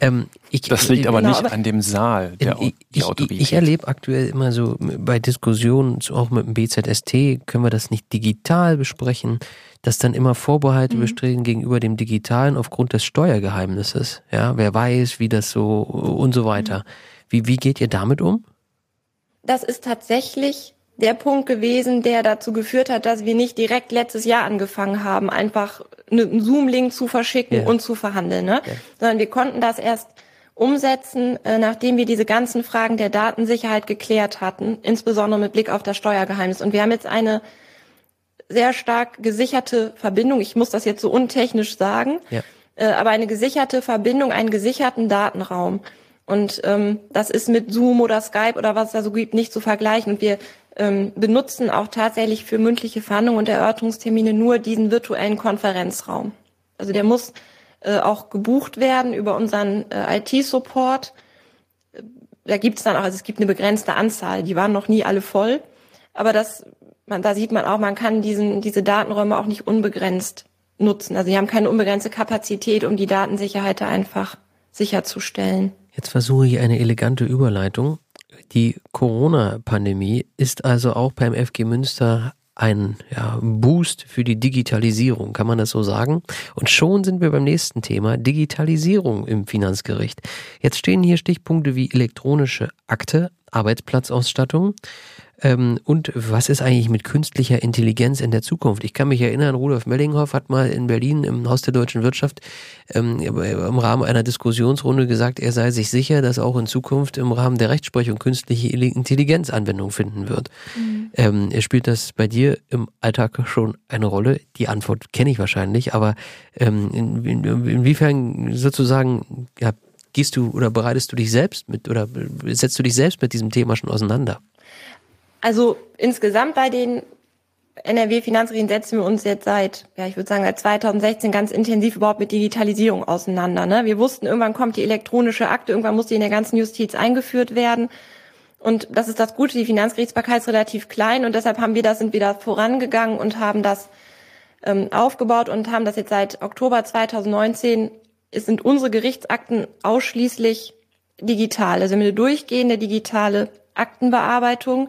Ähm, ich, das liegt aber genau, nicht aber an dem Saal, der, ich, die Autorität. Ich, ich erlebe aktuell immer so bei Diskussionen, auch mit dem BZST, können wir das nicht digital besprechen dass dann immer Vorbehalte mhm. bestehen gegenüber dem Digitalen aufgrund des Steuergeheimnisses. Ja, wer weiß, wie das so und so weiter. Mhm. Wie, wie geht ihr damit um? Das ist tatsächlich der Punkt gewesen, der dazu geführt hat, dass wir nicht direkt letztes Jahr angefangen haben, einfach einen Zoom-Link zu verschicken ja. und zu verhandeln, ne? Ja. sondern wir konnten das erst umsetzen, äh, nachdem wir diese ganzen Fragen der Datensicherheit geklärt hatten, insbesondere mit Blick auf das Steuergeheimnis. Und wir haben jetzt eine sehr stark gesicherte Verbindung. Ich muss das jetzt so untechnisch sagen, ja. äh, aber eine gesicherte Verbindung, einen gesicherten Datenraum. Und ähm, das ist mit Zoom oder Skype oder was es da so gibt nicht zu vergleichen. Und wir ähm, benutzen auch tatsächlich für mündliche Verhandlungen und Erörterungstermine nur diesen virtuellen Konferenzraum. Also der muss äh, auch gebucht werden über unseren äh, IT-Support. Da gibt es dann auch, also es gibt eine begrenzte Anzahl, die waren noch nie alle voll. Aber das man, da sieht man auch, man kann diesen, diese Datenräume auch nicht unbegrenzt nutzen. Also sie haben keine unbegrenzte Kapazität, um die Datensicherheit da einfach sicherzustellen. Jetzt versuche ich eine elegante Überleitung. Die Corona-Pandemie ist also auch beim FG Münster ein ja, Boost für die Digitalisierung, kann man das so sagen? Und schon sind wir beim nächsten Thema, Digitalisierung im Finanzgericht. Jetzt stehen hier Stichpunkte wie elektronische Akte, Arbeitsplatzausstattung, ähm, und was ist eigentlich mit künstlicher Intelligenz in der Zukunft? Ich kann mich erinnern, Rudolf Mellinghoff hat mal in Berlin im Haus der deutschen Wirtschaft ähm, im Rahmen einer Diskussionsrunde gesagt, er sei sich sicher, dass auch in Zukunft im Rahmen der Rechtsprechung künstliche Intelligenz Anwendung finden wird. Mhm. Ähm, spielt das bei dir im Alltag schon eine Rolle? Die Antwort kenne ich wahrscheinlich, aber ähm, in, in, inwiefern sozusagen ja, gehst du oder bereitest du dich selbst mit oder setzt du dich selbst mit diesem Thema schon auseinander? Also insgesamt bei den NRW-Finanzregeln setzen wir uns jetzt seit, ja, ich würde sagen, seit 2016 ganz intensiv überhaupt mit Digitalisierung auseinander. Ne? Wir wussten, irgendwann kommt die elektronische Akte, irgendwann muss die in der ganzen Justiz eingeführt werden. Und das ist das Gute, die Finanzgerichtsbarkeit ist relativ klein und deshalb haben wir das, sind wir da vorangegangen und haben das ähm, aufgebaut und haben das jetzt seit Oktober 2019, es sind unsere Gerichtsakten ausschließlich digital. Also eine durchgehende digitale Aktenbearbeitung.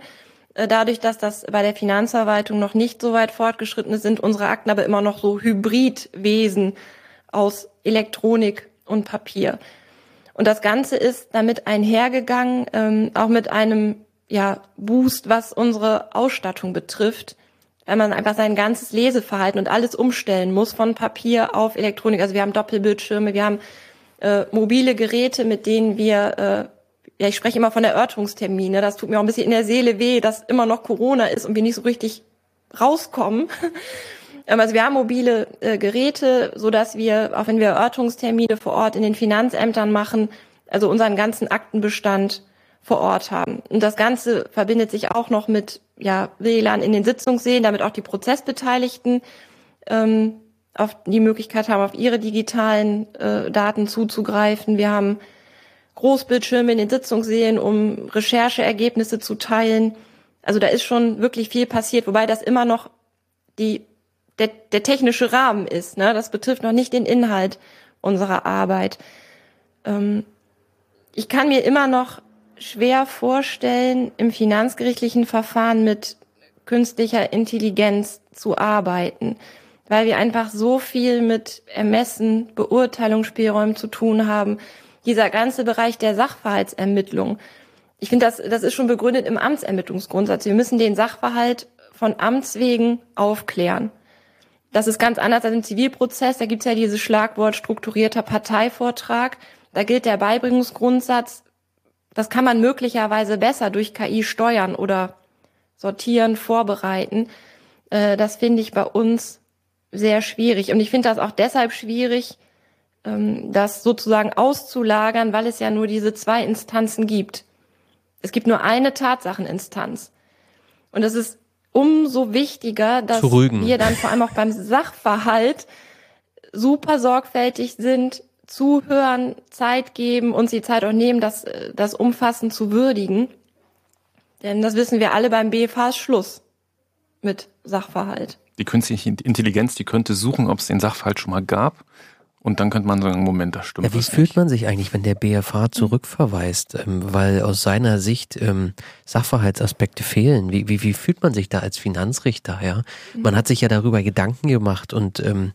Äh, dadurch, dass das bei der Finanzverwaltung noch nicht so weit fortgeschritten ist, sind unsere Akten aber immer noch so Hybridwesen aus Elektronik und Papier. Und das Ganze ist damit einhergegangen, ähm, auch mit einem ja, Boost, was unsere Ausstattung betrifft, weil man einfach sein ganzes Leseverhalten und alles umstellen muss von Papier auf Elektronik. Also wir haben Doppelbildschirme, wir haben äh, mobile Geräte, mit denen wir, äh, ja, ich spreche immer von Erörterungstermine. Das tut mir auch ein bisschen in der Seele weh, dass immer noch Corona ist und wir nicht so richtig rauskommen. Ähm, also wir haben mobile äh, Geräte, so dass wir, auch wenn wir Erörterungstermine vor Ort in den Finanzämtern machen, also unseren ganzen Aktenbestand vor Ort haben. Und das Ganze verbindet sich auch noch mit ja, WLAN in den Sitzungssälen, damit auch die Prozessbeteiligten ähm, auf die Möglichkeit haben, auf ihre digitalen äh, Daten zuzugreifen. Wir haben Großbildschirme in den Sitzungssälen, um Rechercheergebnisse zu teilen. Also da ist schon wirklich viel passiert, wobei das immer noch die, der, der technische Rahmen ist. Ne? Das betrifft noch nicht den Inhalt unserer Arbeit. Ähm, ich kann mir immer noch schwer vorstellen, im finanzgerichtlichen Verfahren mit künstlicher Intelligenz zu arbeiten, weil wir einfach so viel mit Ermessen, Beurteilungsspielräumen zu tun haben. Dieser ganze Bereich der Sachverhaltsermittlung. Ich finde, das, das ist schon begründet im Amtsermittlungsgrundsatz. Wir müssen den Sachverhalt von Amts wegen aufklären. Das ist ganz anders als im Zivilprozess. Da gibt's ja dieses Schlagwort strukturierter Parteivortrag. Da gilt der Beibringungsgrundsatz das kann man möglicherweise besser durch KI steuern oder sortieren, vorbereiten. Äh, das finde ich bei uns sehr schwierig. Und ich finde das auch deshalb schwierig, das sozusagen auszulagern, weil es ja nur diese zwei Instanzen gibt. Es gibt nur eine Tatsacheninstanz. Und es ist umso wichtiger, dass wir dann vor allem auch beim Sachverhalt super sorgfältig sind, zuhören, Zeit geben, und die Zeit auch nehmen, das, das umfassend zu würdigen. Denn das wissen wir alle beim BFH ist Schluss mit Sachverhalt. Die künstliche Intelligenz, die könnte suchen, ob es den Sachverhalt schon mal gab. Und dann könnte man sagen, Moment, das stimmt. Ja, wie fühlt man sich eigentlich, wenn der BFH zurückverweist, ähm, weil aus seiner Sicht ähm, Sachverhaltsaspekte fehlen? Wie, wie, wie fühlt man sich da als Finanzrichter? Ja, man hat sich ja darüber Gedanken gemacht und ähm,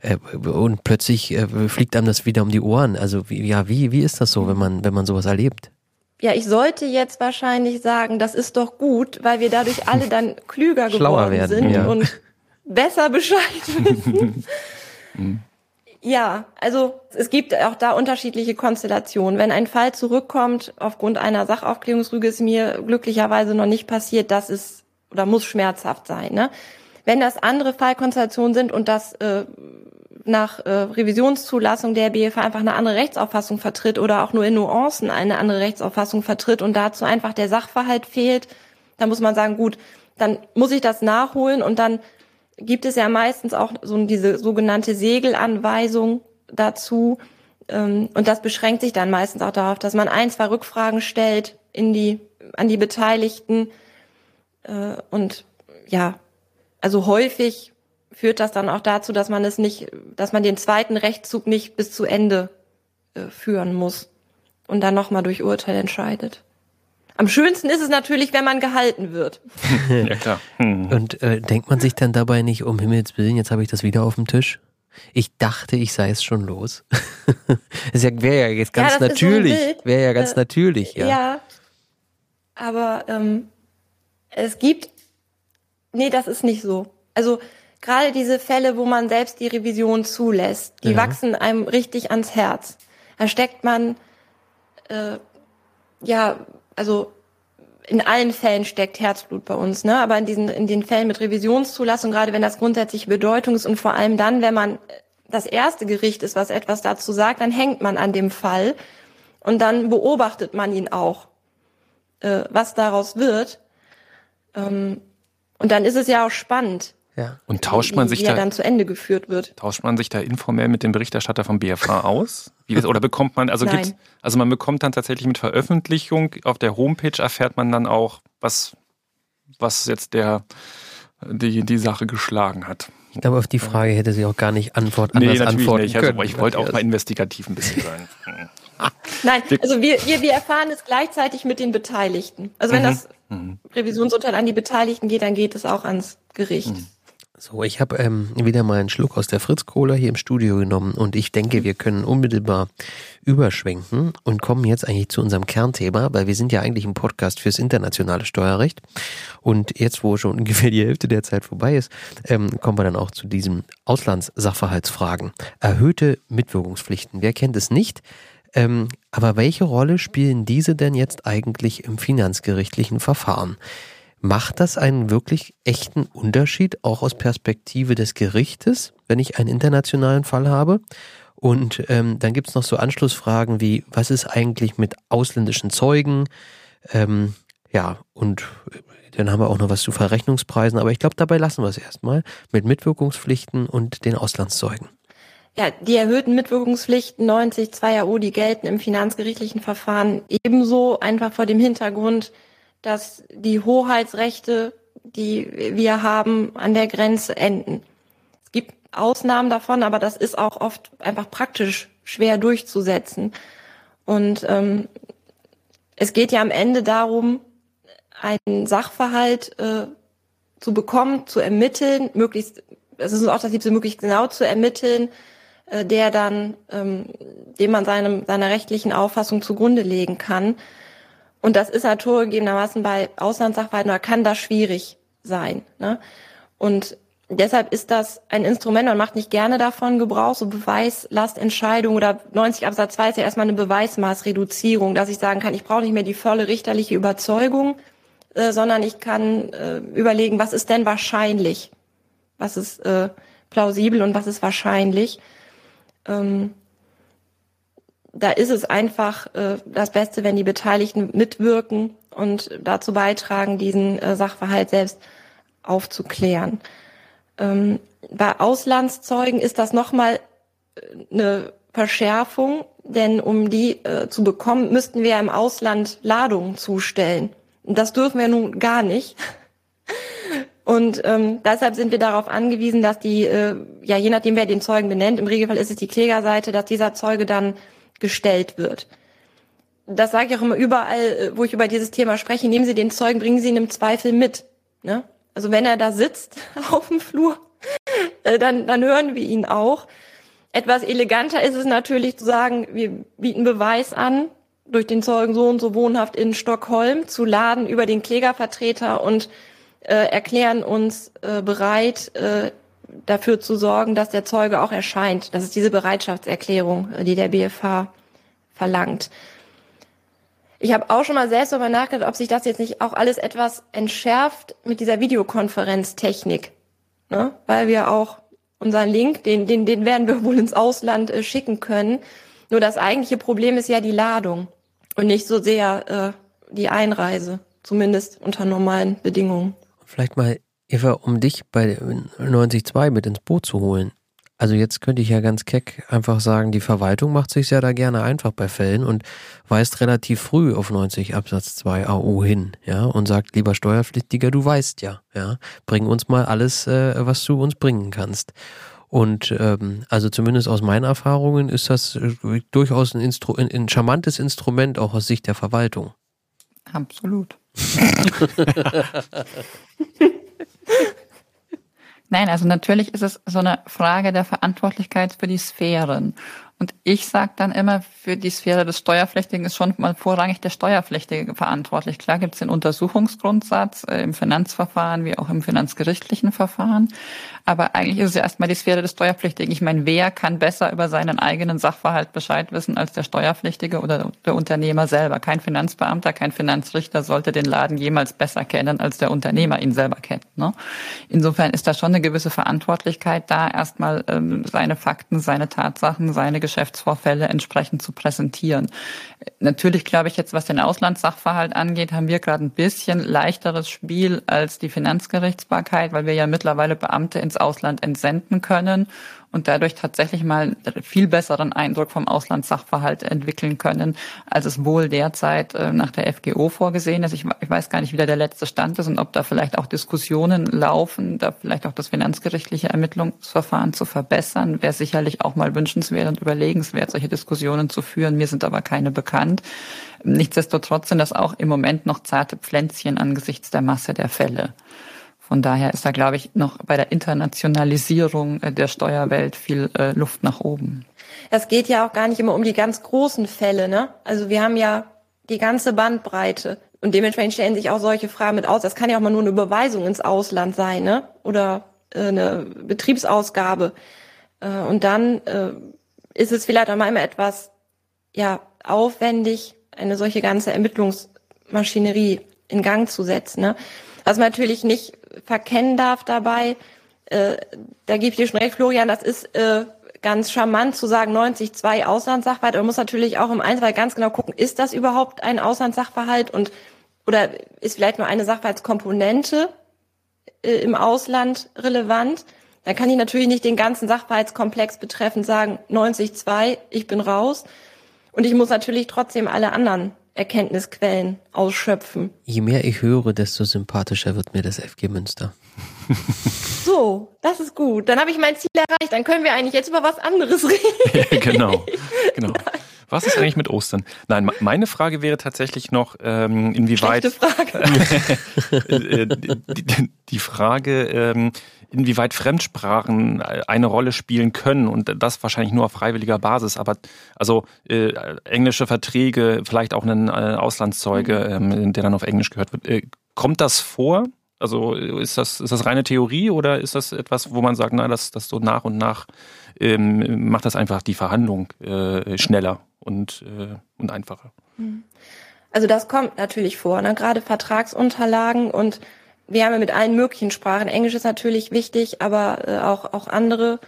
äh, und plötzlich äh, fliegt einem das wieder um die Ohren. Also wie, ja, wie, wie ist das so, wenn man, wenn man sowas erlebt? Ja, ich sollte jetzt wahrscheinlich sagen, das ist doch gut, weil wir dadurch alle dann klüger geworden werden, sind ja. und besser Bescheid wissen. Ja, also es gibt auch da unterschiedliche Konstellationen. Wenn ein Fall zurückkommt aufgrund einer Sachaufklärungsrüge, ist mir glücklicherweise noch nicht passiert, das ist oder muss schmerzhaft sein. Ne? Wenn das andere Fallkonstellationen sind und das äh, nach äh, Revisionszulassung der BFH einfach eine andere Rechtsauffassung vertritt oder auch nur in Nuancen eine andere Rechtsauffassung vertritt und dazu einfach der Sachverhalt fehlt, dann muss man sagen, gut, dann muss ich das nachholen und dann gibt es ja meistens auch so diese sogenannte Segelanweisung dazu. Ähm, und das beschränkt sich dann meistens auch darauf, dass man ein, zwei Rückfragen stellt in die, an die Beteiligten. Äh, und ja, also häufig führt das dann auch dazu, dass man es nicht, dass man den zweiten Rechtszug nicht bis zu Ende äh, führen muss und dann nochmal durch Urteil entscheidet. Am schönsten ist es natürlich, wenn man gehalten wird. ja, klar. Hm. Und äh, denkt man sich dann dabei nicht, um Himmels Willen, jetzt habe ich das wieder auf dem Tisch? Ich dachte, ich sei es schon los. Es wäre ja jetzt ganz ja, natürlich. So wäre ja ganz äh, natürlich, ja. Ja. Aber ähm, es gibt. Nee, das ist nicht so. Also gerade diese Fälle, wo man selbst die Revision zulässt, die ja. wachsen einem richtig ans Herz. Da steckt man, äh, ja, also in allen Fällen steckt Herzblut bei uns, ne? Aber in diesen, in den Fällen mit Revisionszulassung, gerade wenn das grundsätzliche Bedeutung ist und vor allem dann, wenn man das erste Gericht ist, was etwas dazu sagt, dann hängt man an dem Fall und dann beobachtet man ihn auch, äh, was daraus wird. Ähm, und dann ist es ja auch spannend, ja. Und tauscht man sich wie, wie da dann zu Ende geführt wird? Tauscht man sich da informell mit dem Berichterstatter vom BFH aus? Wie das, oder bekommt man, also Nein. gibt's, also man bekommt dann tatsächlich mit Veröffentlichung auf der Homepage erfährt man dann auch, was, was jetzt der, die, die Sache geschlagen hat. Ich glaube, auf die Frage hätte sie auch gar nicht Antwort, nee, anders antworten nicht. Also, ich wollte auch mal investigativ ein bisschen sein. Nein, also wir, wir, wir erfahren es gleichzeitig mit den Beteiligten. Also wenn mhm. das mhm. Revisionsurteil an die Beteiligten geht, dann geht es auch ans Gericht. Mhm. So, ich habe ähm, wieder mal einen Schluck aus der Fritz-Cola hier im Studio genommen und ich denke, wir können unmittelbar überschwenken und kommen jetzt eigentlich zu unserem Kernthema, weil wir sind ja eigentlich ein Podcast fürs internationale Steuerrecht und jetzt, wo schon ungefähr die Hälfte der Zeit vorbei ist, ähm, kommen wir dann auch zu diesen Auslandssachverhaltsfragen. Erhöhte Mitwirkungspflichten, wer kennt es nicht? Ähm, aber welche Rolle spielen diese denn jetzt eigentlich im finanzgerichtlichen Verfahren? Macht das einen wirklich echten Unterschied, auch aus Perspektive des Gerichtes, wenn ich einen internationalen Fall habe? Und ähm, dann gibt's noch so Anschlussfragen wie, was ist eigentlich mit ausländischen Zeugen? Ähm, ja, und äh, dann haben wir auch noch was zu Verrechnungspreisen, aber ich glaube, dabei lassen wir es erstmal mit Mitwirkungspflichten und den Auslandszeugen. Ja, die erhöhten Mitwirkungspflichten 90 2 AO, die gelten im finanzgerichtlichen Verfahren ebenso einfach vor dem Hintergrund, dass die Hoheitsrechte, die wir haben, an der Grenze enden. Es gibt Ausnahmen davon, aber das ist auch oft einfach praktisch schwer durchzusetzen. Und ähm, es geht ja am Ende darum, einen Sachverhalt äh, zu bekommen, zu ermitteln, möglichst, es ist auch das Liebste, möglichst genau zu ermitteln, äh, der dann, ähm, dem man seinem, seiner rechtlichen Auffassung zugrunde legen kann. Und das ist naturgegebenermaßen bei Auslandssachverhalten oder kann das schwierig sein. Ne? Und deshalb ist das ein Instrument, man macht nicht gerne davon Gebrauch, so Beweislastentscheidung oder 90 Absatz 2 ist ja erstmal eine Beweismaßreduzierung, dass ich sagen kann, ich brauche nicht mehr die volle richterliche Überzeugung, äh, sondern ich kann äh, überlegen, was ist denn wahrscheinlich, was ist äh, plausibel und was ist wahrscheinlich. Ähm, da ist es einfach äh, das Beste, wenn die Beteiligten mitwirken und dazu beitragen, diesen äh, Sachverhalt selbst aufzuklären. Ähm, bei Auslandszeugen ist das nochmal eine Verschärfung, denn um die äh, zu bekommen, müssten wir im Ausland Ladungen zustellen. Das dürfen wir nun gar nicht. Und ähm, deshalb sind wir darauf angewiesen, dass die, äh, ja je nachdem wer den Zeugen benennt, im Regelfall ist es die Klägerseite, dass dieser Zeuge dann gestellt wird. Das sage ich auch immer überall, äh, wo ich über dieses Thema spreche. Nehmen Sie den Zeugen, bringen Sie ihn im Zweifel mit. Ne? Also wenn er da sitzt auf dem Flur, äh, dann, dann hören wir ihn auch. Etwas eleganter ist es natürlich zu sagen, wir bieten Beweis an, durch den Zeugen so und so wohnhaft in Stockholm zu laden über den Klägervertreter und äh, erklären uns äh, bereit, äh, dafür zu sorgen, dass der Zeuge auch erscheint. Das ist diese Bereitschaftserklärung, die der BFH verlangt. Ich habe auch schon mal selbst darüber nachgedacht, ob sich das jetzt nicht auch alles etwas entschärft mit dieser Videokonferenztechnik. Ne? Weil wir auch unseren Link, den, den, den werden wir wohl ins Ausland äh, schicken können. Nur das eigentliche Problem ist ja die Ladung und nicht so sehr äh, die Einreise, zumindest unter normalen Bedingungen. Vielleicht mal Eva, um dich bei 90.2 mit ins Boot zu holen. Also jetzt könnte ich ja ganz keck einfach sagen, die Verwaltung macht sich ja da gerne einfach bei Fällen und weist relativ früh auf 90 Absatz 2 AO hin, ja, und sagt, lieber Steuerpflichtiger, du weißt ja, ja, bring uns mal alles, äh, was du uns bringen kannst. Und ähm, also zumindest aus meinen Erfahrungen ist das äh, durchaus ein, Instru ein, ein charmantes Instrument auch aus Sicht der Verwaltung. Absolut. Nein, also natürlich ist es so eine Frage der Verantwortlichkeit für die Sphären. Und ich sage dann immer, für die Sphäre des Steuerpflichtigen ist schon mal vorrangig der Steuerpflichtige verantwortlich. Klar gibt es den Untersuchungsgrundsatz äh, im Finanzverfahren wie auch im finanzgerichtlichen Verfahren. Aber eigentlich ist es ja erstmal die Sphäre des Steuerpflichtigen. Ich meine, wer kann besser über seinen eigenen Sachverhalt Bescheid wissen als der Steuerpflichtige oder der Unternehmer selber? Kein Finanzbeamter, kein Finanzrichter sollte den Laden jemals besser kennen, als der Unternehmer ihn selber kennt. Ne? Insofern ist da schon eine gewisse Verantwortlichkeit da, erstmal ähm, seine Fakten, seine Tatsachen, seine Geschäftsvorfälle entsprechend zu präsentieren. Natürlich glaube ich jetzt, was den Auslandssachverhalt angeht, haben wir gerade ein bisschen leichteres Spiel als die Finanzgerichtsbarkeit, weil wir ja mittlerweile Beamte ins Ausland entsenden können und dadurch tatsächlich mal einen viel besseren Eindruck vom Auslandssachverhalt entwickeln können, als es wohl derzeit äh, nach der FGO vorgesehen ist. Ich, ich weiß gar nicht, wie da der letzte Stand ist und ob da vielleicht auch Diskussionen laufen, da vielleicht auch das finanzgerichtliche Ermittlungsverfahren zu verbessern, wäre sicherlich auch mal wünschenswert und überlegenswert, solche Diskussionen zu führen. Mir sind aber keine bekannt. Nichtsdestotrotz sind das auch im Moment noch zarte Pflänzchen angesichts der Masse der Fälle. Von daher ist da, glaube ich, noch bei der Internationalisierung äh, der Steuerwelt viel äh, Luft nach oben. Es geht ja auch gar nicht immer um die ganz großen Fälle, ne? Also wir haben ja die ganze Bandbreite. Und dementsprechend stellen sich auch solche Fragen mit aus. Das kann ja auch mal nur eine Überweisung ins Ausland sein, ne? Oder äh, eine Betriebsausgabe. Und dann ist es vielleicht auch mal immer etwas ja aufwendig, eine solche ganze Ermittlungsmaschinerie in Gang zu setzen. Ne? Was man natürlich nicht verkennen darf dabei, äh, da gebe ich dir schon recht, Florian, das ist äh, ganz charmant zu sagen 90-2 Auslandssachverhalt. Man muss natürlich auch im Einzelfall ganz genau gucken, ist das überhaupt ein Auslandssachverhalt und oder ist vielleicht nur eine Sachverhaltskomponente äh, im Ausland relevant? Dann kann ich natürlich nicht den ganzen Sachverhaltskomplex betreffend sagen 90-2, ich bin raus. Und ich muss natürlich trotzdem alle anderen Erkenntnisquellen ausschöpfen. Je mehr ich höre, desto sympathischer wird mir das FG Münster. So, das ist gut. Dann habe ich mein Ziel erreicht. Dann können wir eigentlich jetzt über was anderes reden. genau, genau. Was ist eigentlich mit Ostern? Nein, meine Frage wäre tatsächlich noch, ähm, inwieweit Frage. die, die Frage, ähm, inwieweit Fremdsprachen eine Rolle spielen können und das wahrscheinlich nur auf freiwilliger Basis. Aber also äh, englische Verträge, vielleicht auch ein äh, Auslandszeuge, mhm. ähm, der dann auf Englisch gehört wird. Äh, kommt das vor? Also ist das, ist das reine Theorie oder ist das etwas, wo man sagt, na, das, das so nach und nach ähm, macht das einfach die Verhandlung äh, schneller und, äh, und einfacher? Mhm. Also das kommt natürlich vor, ne? gerade Vertragsunterlagen und wir haben ja mit allen möglichen Sprachen. Englisch ist natürlich wichtig, aber äh, auch, auch andere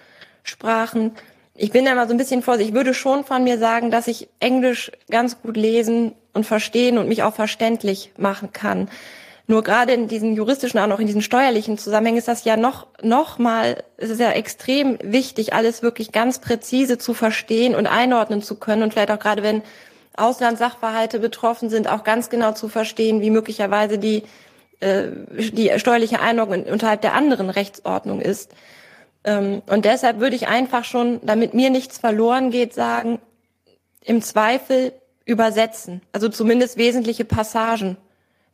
Sprachen. Ich bin da mal so ein bisschen vorsichtig. Ich würde schon von mir sagen, dass ich Englisch ganz gut lesen und verstehen und mich auch verständlich machen kann. Nur gerade in diesen juristischen, auch noch in diesen steuerlichen Zusammenhängen ist das ja noch, noch mal, es ist ja extrem wichtig, alles wirklich ganz präzise zu verstehen und einordnen zu können und vielleicht auch gerade wenn Auslandssachverhalte betroffen sind, auch ganz genau zu verstehen, wie möglicherweise die, äh, die steuerliche Einordnung unterhalb der anderen Rechtsordnung ist. Ähm, und deshalb würde ich einfach schon, damit mir nichts verloren geht, sagen, im Zweifel übersetzen. Also zumindest wesentliche Passagen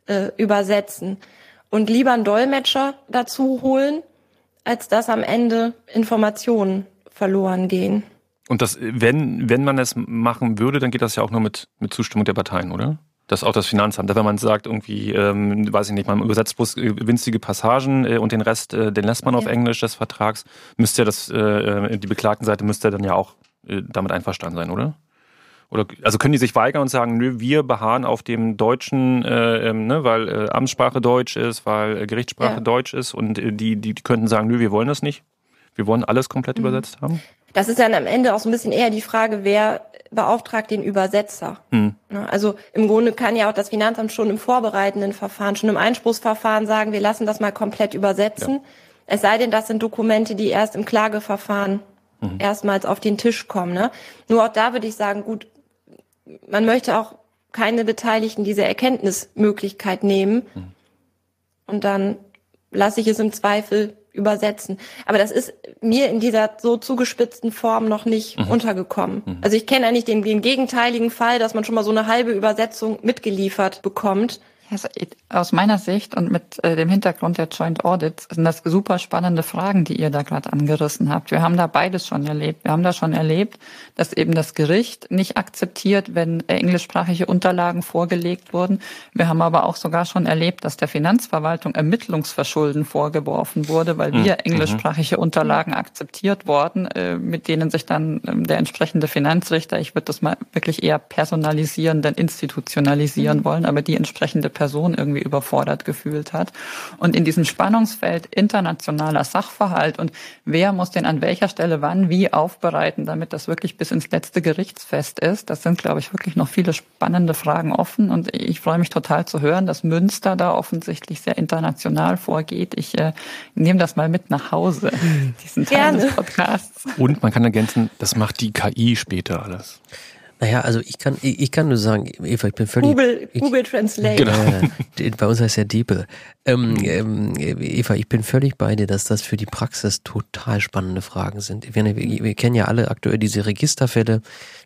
äh, übersetzen und lieber einen Dolmetscher dazu holen, als dass am Ende Informationen verloren gehen. Und das, wenn, wenn man es machen würde, dann geht das ja auch nur mit, mit Zustimmung der Parteien, oder? Das auch das Finanzamt. Wenn man sagt, irgendwie, ähm, weiß ich nicht, man übersetzt bloß äh, winzige Passagen äh, und den Rest, äh, den lässt man ja. auf Englisch des Vertrags, müsste ja das, äh, die beklagten Seite müsste dann ja auch äh, damit einverstanden sein, oder? Oder also können die sich weigern und sagen, nö, wir beharren auf dem deutschen, äh, ähm, ne, weil äh, Amtssprache Deutsch ist, weil äh, Gerichtssprache ja. Deutsch ist und äh, die, die, die könnten sagen, nö, wir wollen das nicht. Wir wollen alles komplett mhm. übersetzt haben. Das ist dann am Ende auch so ein bisschen eher die Frage, wer beauftragt den Übersetzer. Mhm. Also im Grunde kann ja auch das Finanzamt schon im vorbereitenden Verfahren, schon im Einspruchsverfahren sagen, wir lassen das mal komplett übersetzen. Ja. Es sei denn, das sind Dokumente, die erst im Klageverfahren mhm. erstmals auf den Tisch kommen. Ne? Nur auch da würde ich sagen, gut, man möchte auch keine Beteiligten diese Erkenntnismöglichkeit nehmen. Mhm. Und dann lasse ich es im Zweifel übersetzen. Aber das ist mir in dieser so zugespitzten Form noch nicht mhm. untergekommen. Mhm. Also ich kenne eigentlich den, den gegenteiligen Fall, dass man schon mal so eine halbe Übersetzung mitgeliefert bekommt. Also aus meiner Sicht und mit äh, dem Hintergrund der Joint Audits sind das super spannende Fragen, die ihr da gerade angerissen habt. Wir haben da beides schon erlebt. Wir haben da schon erlebt, dass eben das Gericht nicht akzeptiert, wenn englischsprachige Unterlagen vorgelegt wurden. Wir haben aber auch sogar schon erlebt, dass der Finanzverwaltung Ermittlungsverschulden vorgeworfen wurde, weil wir mhm. englischsprachige Unterlagen akzeptiert worden, äh, mit denen sich dann ähm, der entsprechende Finanzrichter, ich würde das mal wirklich eher personalisieren, denn institutionalisieren mhm. wollen, aber die entsprechende Person irgendwie überfordert gefühlt hat. Und in diesem Spannungsfeld internationaler Sachverhalt und wer muss den an welcher Stelle wann wie aufbereiten, damit das wirklich bis ins letzte Gerichtsfest ist, das sind, glaube ich, wirklich noch viele spannende Fragen offen. Und ich freue mich total zu hören, dass Münster da offensichtlich sehr international vorgeht. Ich äh, nehme das mal mit nach Hause, diesen Teil Gerne. des Podcasts. Und man kann ergänzen, das macht die KI später alles. Naja, also ich kann, ich, ich kann nur sagen, Eva, ich bin völlig. Google, ich, Google Translate. Genau. Äh, bei uns heißt ja Diepel. Ähm, ähm, Eva, ich bin völlig bei dir, dass das für die Praxis total spannende Fragen sind. Wir, wir, wir kennen ja alle aktuell diese Registerfälle,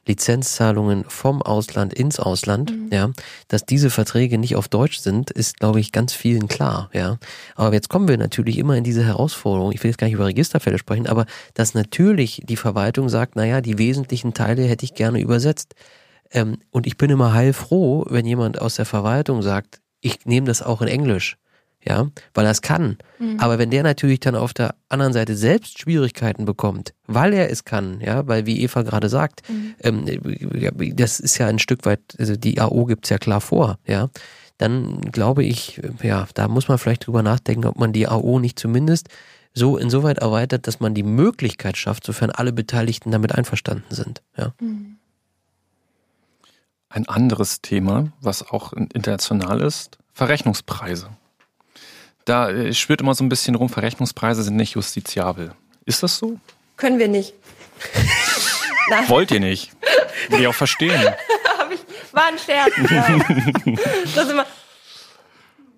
Lizenzzahlungen vom Ausland ins Ausland, mhm. ja, dass diese Verträge nicht auf Deutsch sind, ist, glaube ich, ganz vielen klar, ja. Aber jetzt kommen wir natürlich immer in diese Herausforderung. Ich will jetzt gar nicht über Registerfälle sprechen, aber dass natürlich die Verwaltung sagt, naja, die wesentlichen Teile hätte ich gerne übersetzt. Ähm, und ich bin immer heilfroh, wenn jemand aus der Verwaltung sagt, ich nehme das auch in Englisch ja, weil er es kann. Mhm. Aber wenn der natürlich dann auf der anderen Seite selbst Schwierigkeiten bekommt, weil er es kann, ja, weil wie Eva gerade sagt, mhm. ähm, das ist ja ein Stück weit, also die AO gibt's ja klar vor, ja, dann glaube ich, ja, da muss man vielleicht drüber nachdenken, ob man die AO nicht zumindest so insoweit erweitert, dass man die Möglichkeit schafft, sofern alle Beteiligten damit einverstanden sind, ja. Mhm. Ein anderes Thema, was auch international ist, Verrechnungspreise. Da äh, schwirrt immer so ein bisschen rum, Verrechnungspreise sind nicht justiziabel. Ist das so? Können wir nicht. Wollt ihr nicht? Will ich auch verstehen. ich, war ein Scherz. das immer,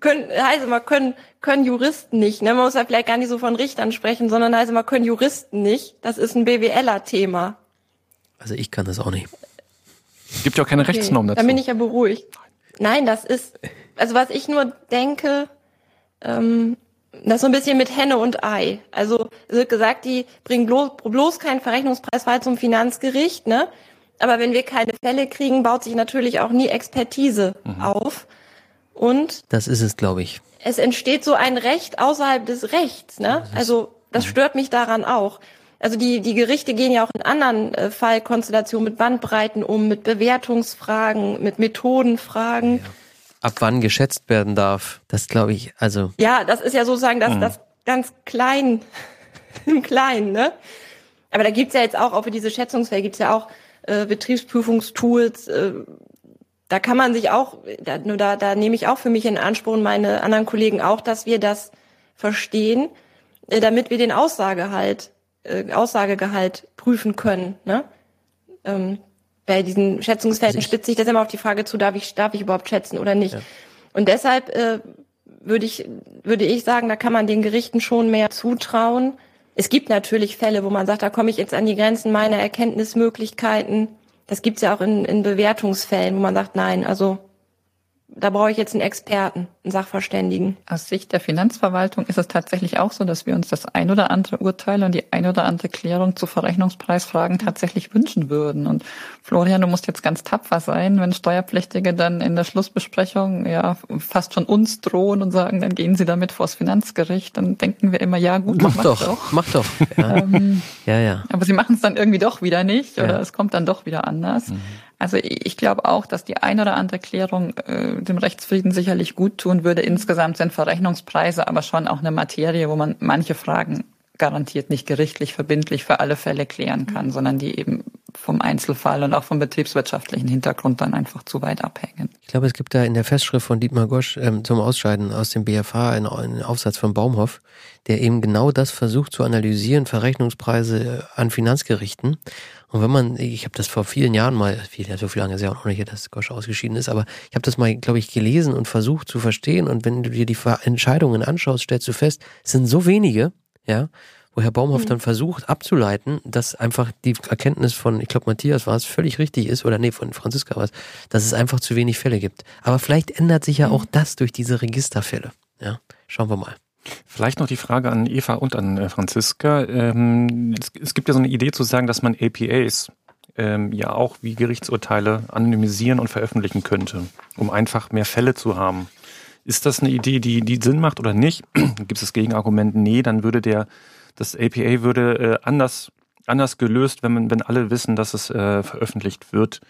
können, heißt immer, können, können Juristen nicht. Ne? Man muss ja vielleicht gar nicht so von Richtern sprechen, sondern heißt immer, können Juristen nicht. Das ist ein BWLer-Thema. Also ich kann das auch nicht. Gibt ja auch keine okay, Rechtsnorm dazu. Dann bin ich ja beruhigt. Nein, das ist, also was ich nur denke, ähm, das ist so ein bisschen mit Henne und Ei. Also es wird gesagt, die bringen bloß, bloß keinen Verrechnungspreisfall zum Finanzgericht, ne? Aber wenn wir keine Fälle kriegen, baut sich natürlich auch nie Expertise mhm. auf. Und das ist es, glaube ich. Es entsteht so ein Recht außerhalb des Rechts, ne? Das also das mhm. stört mich daran auch. Also die, die Gerichte gehen ja auch in anderen äh, Fallkonstellationen mit Bandbreiten um, mit Bewertungsfragen, mit Methodenfragen. Ja ab wann geschätzt werden darf. Das glaube ich, also. Ja, das ist ja sozusagen das, mhm. das ganz klein, im Kleinen, ne? Aber da gibt's ja jetzt auch, auch für diese Schätzungsfälle gibt's ja auch äh, Betriebsprüfungstools, äh, da kann man sich auch, da, nur da, da nehme ich auch für mich in Anspruch und meine anderen Kollegen auch, dass wir das verstehen, äh, damit wir den Aussagehalt, äh, Aussagegehalt prüfen können. Ne? Ähm, bei diesen Schätzungsfelden also spitzt sich das immer auf die Frage zu, darf ich, darf ich überhaupt schätzen oder nicht. Ja. Und deshalb äh, würde ich, würde ich sagen, da kann man den Gerichten schon mehr zutrauen. Es gibt natürlich Fälle, wo man sagt, da komme ich jetzt an die Grenzen meiner Erkenntnismöglichkeiten. Das gibt's ja auch in, in Bewertungsfällen, wo man sagt, nein, also da brauche ich jetzt einen Experten, einen Sachverständigen. Aus Sicht der Finanzverwaltung ist es tatsächlich auch so, dass wir uns das ein oder andere Urteil und die ein oder andere Klärung zu Verrechnungspreisfragen tatsächlich wünschen würden. Und Florian, du musst jetzt ganz tapfer sein, wenn Steuerpflichtige dann in der Schlussbesprechung ja fast schon uns drohen und sagen, dann gehen sie damit vors Finanzgericht. Dann denken wir immer, ja gut, mach, mach doch, doch, mach doch. Ja, ähm, ja, ja. Aber sie machen es dann irgendwie doch wieder nicht oder ja. es kommt dann doch wieder anders. Mhm. Also ich glaube auch, dass die ein oder andere Klärung äh, dem Rechtsfrieden sicherlich gut tun würde. Insgesamt sind Verrechnungspreise aber schon auch eine Materie, wo man manche Fragen garantiert nicht gerichtlich verbindlich für alle Fälle klären kann, sondern die eben vom Einzelfall und auch vom betriebswirtschaftlichen Hintergrund dann einfach zu weit abhängen. Ich glaube, es gibt da in der Festschrift von Dietmar Gosch ähm, zum Ausscheiden aus dem BFH einen, einen, Aufsatz von Baumhoff, der eben genau das versucht zu analysieren, Verrechnungspreise an Finanzgerichten. Und wenn man, ich habe das vor vielen Jahren mal, viel, so viel lange ist ja auch noch nicht, dass Gosch ausgeschieden ist, aber ich habe das mal, glaube ich, gelesen und versucht zu verstehen. Und wenn du dir die Entscheidungen anschaust, stellst du fest, es sind so wenige, ja, wo Herr Baumhoff mhm. dann versucht abzuleiten, dass einfach die Erkenntnis von, ich glaube Matthias war es, völlig richtig ist, oder nee, von Franziska war es, dass es einfach zu wenig Fälle gibt. Aber vielleicht ändert sich ja mhm. auch das durch diese Registerfälle. Ja, schauen wir mal. Vielleicht noch die Frage an Eva und an äh, Franziska. Ähm, es, gibt ja so eine Idee zu sagen, dass man APAs ähm, ja auch wie Gerichtsurteile anonymisieren und veröffentlichen könnte, um einfach mehr Fälle zu haben. Ist das eine Idee, die, die Sinn macht oder nicht? Gibt es das Gegenargument? Nee, dann würde der, das APA würde äh, anders, anders gelöst, wenn man, wenn alle wissen, dass es äh, veröffentlicht wird.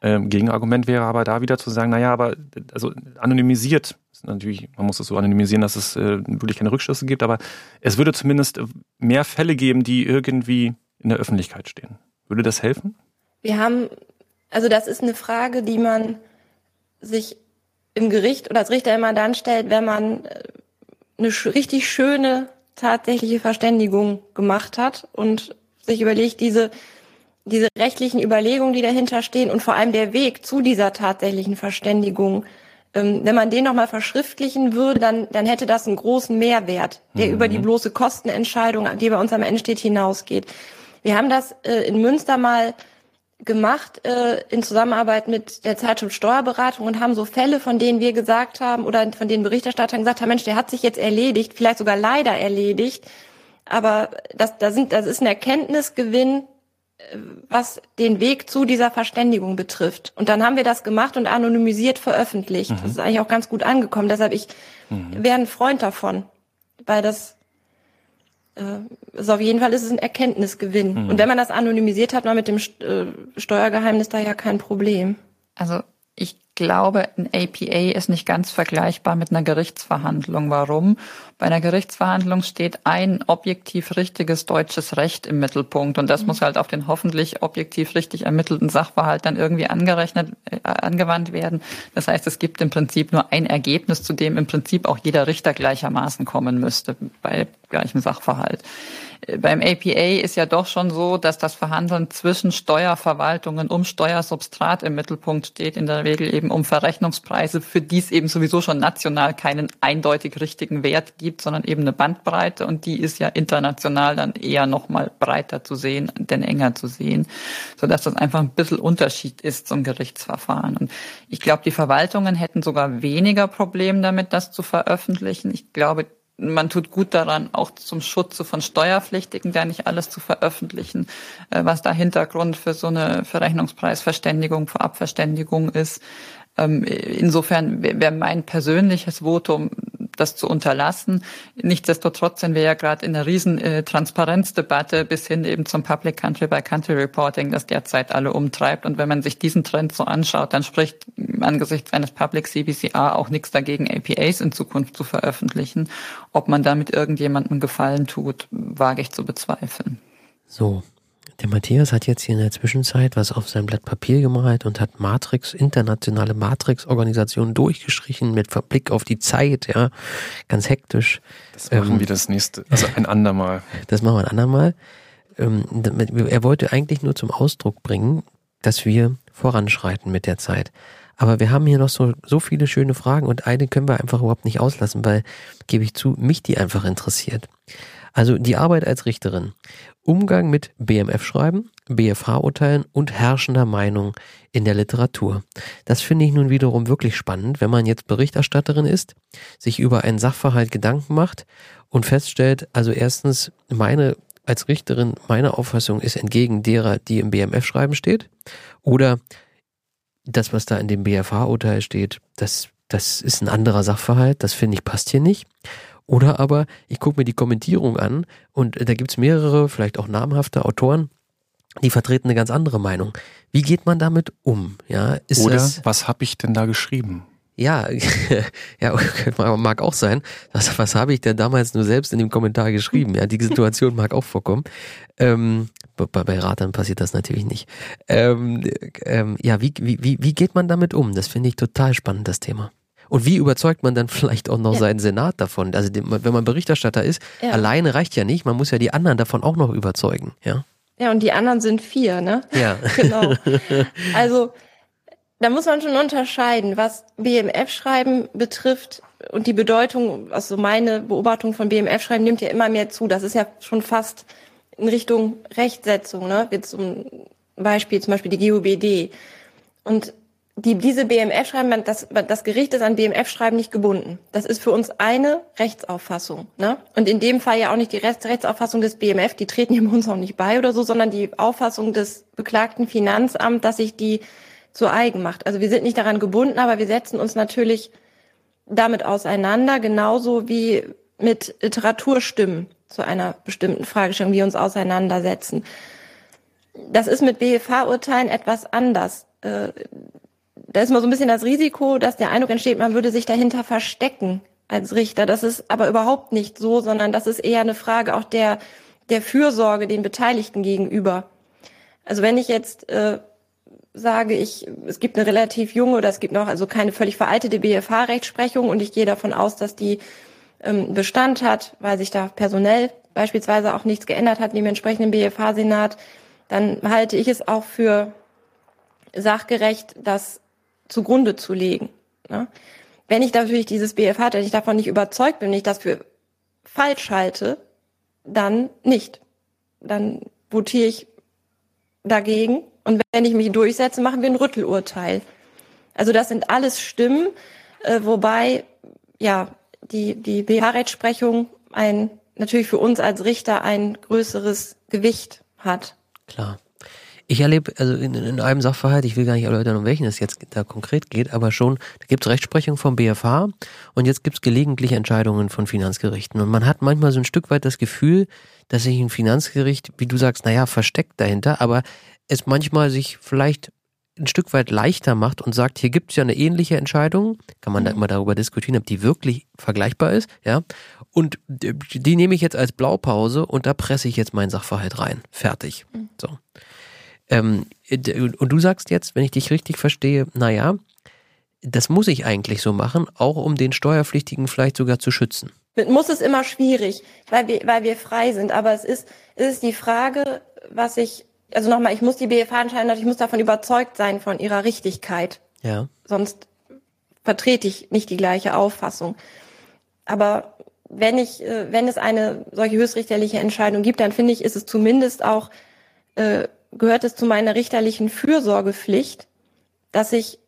Ähm, Gegenargument wäre aber da wieder zu sagen, naja, aber also anonymisiert, natürlich, man muss es so anonymisieren, dass es äh, wirklich keine Rückschlüsse gibt, aber es würde zumindest mehr Fälle geben, die irgendwie in der Öffentlichkeit stehen. Würde das helfen? Wir haben, also das ist eine Frage, die man sich im Gericht oder als Richter immer dann stellt, wenn man äh, eine richtig schöne tatsächliche Verständigung gemacht hat und sich überlegt, diese diese rechtlichen Überlegungen, die dahinter stehen und vor allem der Weg zu dieser tatsächlichen Verständigung, wenn man den nochmal verschriftlichen würde, dann, dann hätte das einen großen Mehrwert, der mhm. über die bloße Kostenentscheidung, die bei uns am Ende steht, hinausgeht. Wir haben das äh, in Münster mal gemacht äh, in Zusammenarbeit mit der Zeitschrift Steuerberatung und haben so Fälle, von denen wir gesagt haben oder von denen Berichterstatter gesagt haben, Mensch, der hat sich jetzt erledigt, vielleicht sogar leider erledigt, aber das, da sind, das ist ein Erkenntnisgewinn, was den Weg zu dieser Verständigung betrifft. Und dann haben wir das gemacht und anonymisiert veröffentlicht. Mhm. Das ist eigentlich auch ganz gut angekommen. Deshalb ich mhm. wäre ein Freund davon, weil das äh, ist auf jeden Fall ist es ein Erkenntnisgewinn. Mhm. Und wenn man das anonymisiert hat, man mit dem äh, Steuergeheimnis da ja kein Problem. Also ich glaube, ein APA ist nicht ganz vergleichbar mit einer Gerichtsverhandlung. Warum? Bei einer Gerichtsverhandlung steht ein objektiv richtiges deutsches Recht im Mittelpunkt und das mhm. muss halt auf den hoffentlich objektiv richtig ermittelten Sachverhalt dann irgendwie angerechnet, äh, angewandt werden. Das heißt, es gibt im Prinzip nur ein Ergebnis, zu dem im Prinzip auch jeder Richter gleichermaßen kommen müsste bei gleichem Sachverhalt beim APA ist ja doch schon so, dass das Verhandeln zwischen Steuerverwaltungen um Steuersubstrat im Mittelpunkt steht, in der Regel eben um Verrechnungspreise, für die es eben sowieso schon national keinen eindeutig richtigen Wert gibt, sondern eben eine Bandbreite und die ist ja international dann eher nochmal breiter zu sehen, denn enger zu sehen, sodass das einfach ein bisschen Unterschied ist zum Gerichtsverfahren. Und ich glaube, die Verwaltungen hätten sogar weniger Probleme damit, das zu veröffentlichen. Ich glaube, man tut gut daran, auch zum Schutze von Steuerpflichtigen, da nicht alles zu veröffentlichen, äh, was da Hintergrund für so eine Verrechnungspreisverständigung, Vorabverständigung ist. Ähm, insofern wäre mein persönliches Votum, das zu unterlassen. Nichtsdestotrotz sind wir ja gerade in einer riesen äh, Transparenzdebatte bis hin eben zum Public Country by Country Reporting, das derzeit alle umtreibt. Und wenn man sich diesen Trend so anschaut, dann spricht angesichts eines Public CBCR auch nichts dagegen, APAs in Zukunft zu veröffentlichen. Ob man damit irgendjemandem Gefallen tut, wage ich zu bezweifeln. So, der Matthias hat jetzt hier in der Zwischenzeit was auf sein Blatt Papier gemalt und hat Matrix, internationale Matrix-Organisation durchgestrichen mit Verblick auf die Zeit, ja, ganz hektisch. Das machen ähm, wir das nächste, also ein andermal. Das machen wir ein andermal. Ähm, er wollte eigentlich nur zum Ausdruck bringen, dass wir voranschreiten mit der Zeit. Aber wir haben hier noch so, so viele schöne Fragen und eine können wir einfach überhaupt nicht auslassen, weil, gebe ich zu, mich die einfach interessiert. Also die Arbeit als Richterin. Umgang mit BMF-Schreiben, BFH-Urteilen und herrschender Meinung in der Literatur. Das finde ich nun wiederum wirklich spannend, wenn man jetzt Berichterstatterin ist, sich über einen Sachverhalt Gedanken macht und feststellt, also erstens, meine als Richterin, meine Auffassung ist entgegen derer, die im BMF-Schreiben steht, oder das, was da in dem BFH-Urteil steht, das, das ist ein anderer Sachverhalt, das finde ich passt hier nicht. Oder aber ich gucke mir die Kommentierung an und da gibt's mehrere, vielleicht auch namhafte Autoren, die vertreten eine ganz andere Meinung. Wie geht man damit um? Ja, ist Oder das, was habe ich denn da geschrieben? Ja, ja, mag auch sein. Was, was habe ich denn damals nur selbst in dem Kommentar geschrieben? Ja, die Situation mag auch vorkommen. Ähm, bei, bei Ratern passiert das natürlich nicht. Ähm, ähm, ja, wie, wie, wie geht man damit um? Das finde ich total spannend, das Thema. Und wie überzeugt man dann vielleicht auch noch ja. seinen Senat davon? Also wenn man Berichterstatter ist, ja. alleine reicht ja nicht, man muss ja die anderen davon auch noch überzeugen, ja? Ja, und die anderen sind vier, ne? Ja. genau. Also da muss man schon unterscheiden, was BMF-Schreiben betrifft und die Bedeutung, also meine Beobachtung von BMF-Schreiben nimmt ja immer mehr zu. Das ist ja schon fast in Richtung Rechtsetzung, ne? Jetzt zum Beispiel, zum Beispiel die GUBD. Und die, diese BMF-Schreiben, das, das Gericht ist an BMF-Schreiben nicht gebunden. Das ist für uns eine Rechtsauffassung. Ne? Und in dem Fall ja auch nicht die Rechts Rechtsauffassung des BMF, die treten hier uns auch nicht bei oder so, sondern die Auffassung des beklagten Finanzamts, dass sich die zu eigen macht. Also wir sind nicht daran gebunden, aber wir setzen uns natürlich damit auseinander, genauso wie mit Literaturstimmen zu einer bestimmten Fragestellung, wir uns auseinandersetzen. Das ist mit BFH-Urteilen etwas anders. Da ist mal so ein bisschen das Risiko, dass der Eindruck entsteht, man würde sich dahinter verstecken als Richter. Das ist aber überhaupt nicht so, sondern das ist eher eine Frage auch der, der Fürsorge den Beteiligten gegenüber. Also wenn ich jetzt äh, sage, ich, es gibt eine relativ junge oder es gibt noch also keine völlig veraltete BFH-Rechtsprechung und ich gehe davon aus, dass die ähm, Bestand hat, weil sich da personell beispielsweise auch nichts geändert hat in entsprechenden BFH-Senat, dann halte ich es auch für sachgerecht, dass zugrunde zu legen. Ne? Wenn ich natürlich dieses BFH, wenn ich davon nicht überzeugt bin, wenn ich das für falsch halte, dann nicht. Dann votiere ich dagegen Und wenn ich mich durchsetze, machen wir ein Rüttelurteil. Also das sind alles Stimmen, äh, wobei ja die die BH-Rechtsprechung ein natürlich für uns als Richter ein größeres Gewicht hat. Klar. Ich erlebe, also in, in einem Sachverhalt, ich will gar nicht erläutern, um welchen es jetzt da konkret geht, aber schon, da gibt es Rechtsprechung vom BFH und jetzt gibt es gelegentlich Entscheidungen von Finanzgerichten. Und man hat manchmal so ein Stück weit das Gefühl, dass sich ein Finanzgericht, wie du sagst, naja, versteckt dahinter, aber es manchmal sich vielleicht ein Stück weit leichter macht und sagt, hier gibt es ja eine ähnliche Entscheidung, kann man da mhm. immer darüber diskutieren, ob die wirklich vergleichbar ist, ja. Und die nehme ich jetzt als Blaupause und da presse ich jetzt meinen Sachverhalt rein. Fertig. Mhm. So. Ähm, und du sagst jetzt, wenn ich dich richtig verstehe, naja, das muss ich eigentlich so machen, auch um den Steuerpflichtigen vielleicht sogar zu schützen. Muss es immer schwierig, weil wir, weil wir frei sind. Aber es ist, es ist die Frage, was ich, also nochmal, ich muss die BFH entscheiden, ich muss davon überzeugt sein von ihrer Richtigkeit. Ja. Sonst vertrete ich nicht die gleiche Auffassung. Aber wenn ich, äh, wenn es eine solche höchstrichterliche Entscheidung gibt, dann finde ich, ist es zumindest auch äh, gehört es zu meiner richterlichen Fürsorgepflicht, dass ich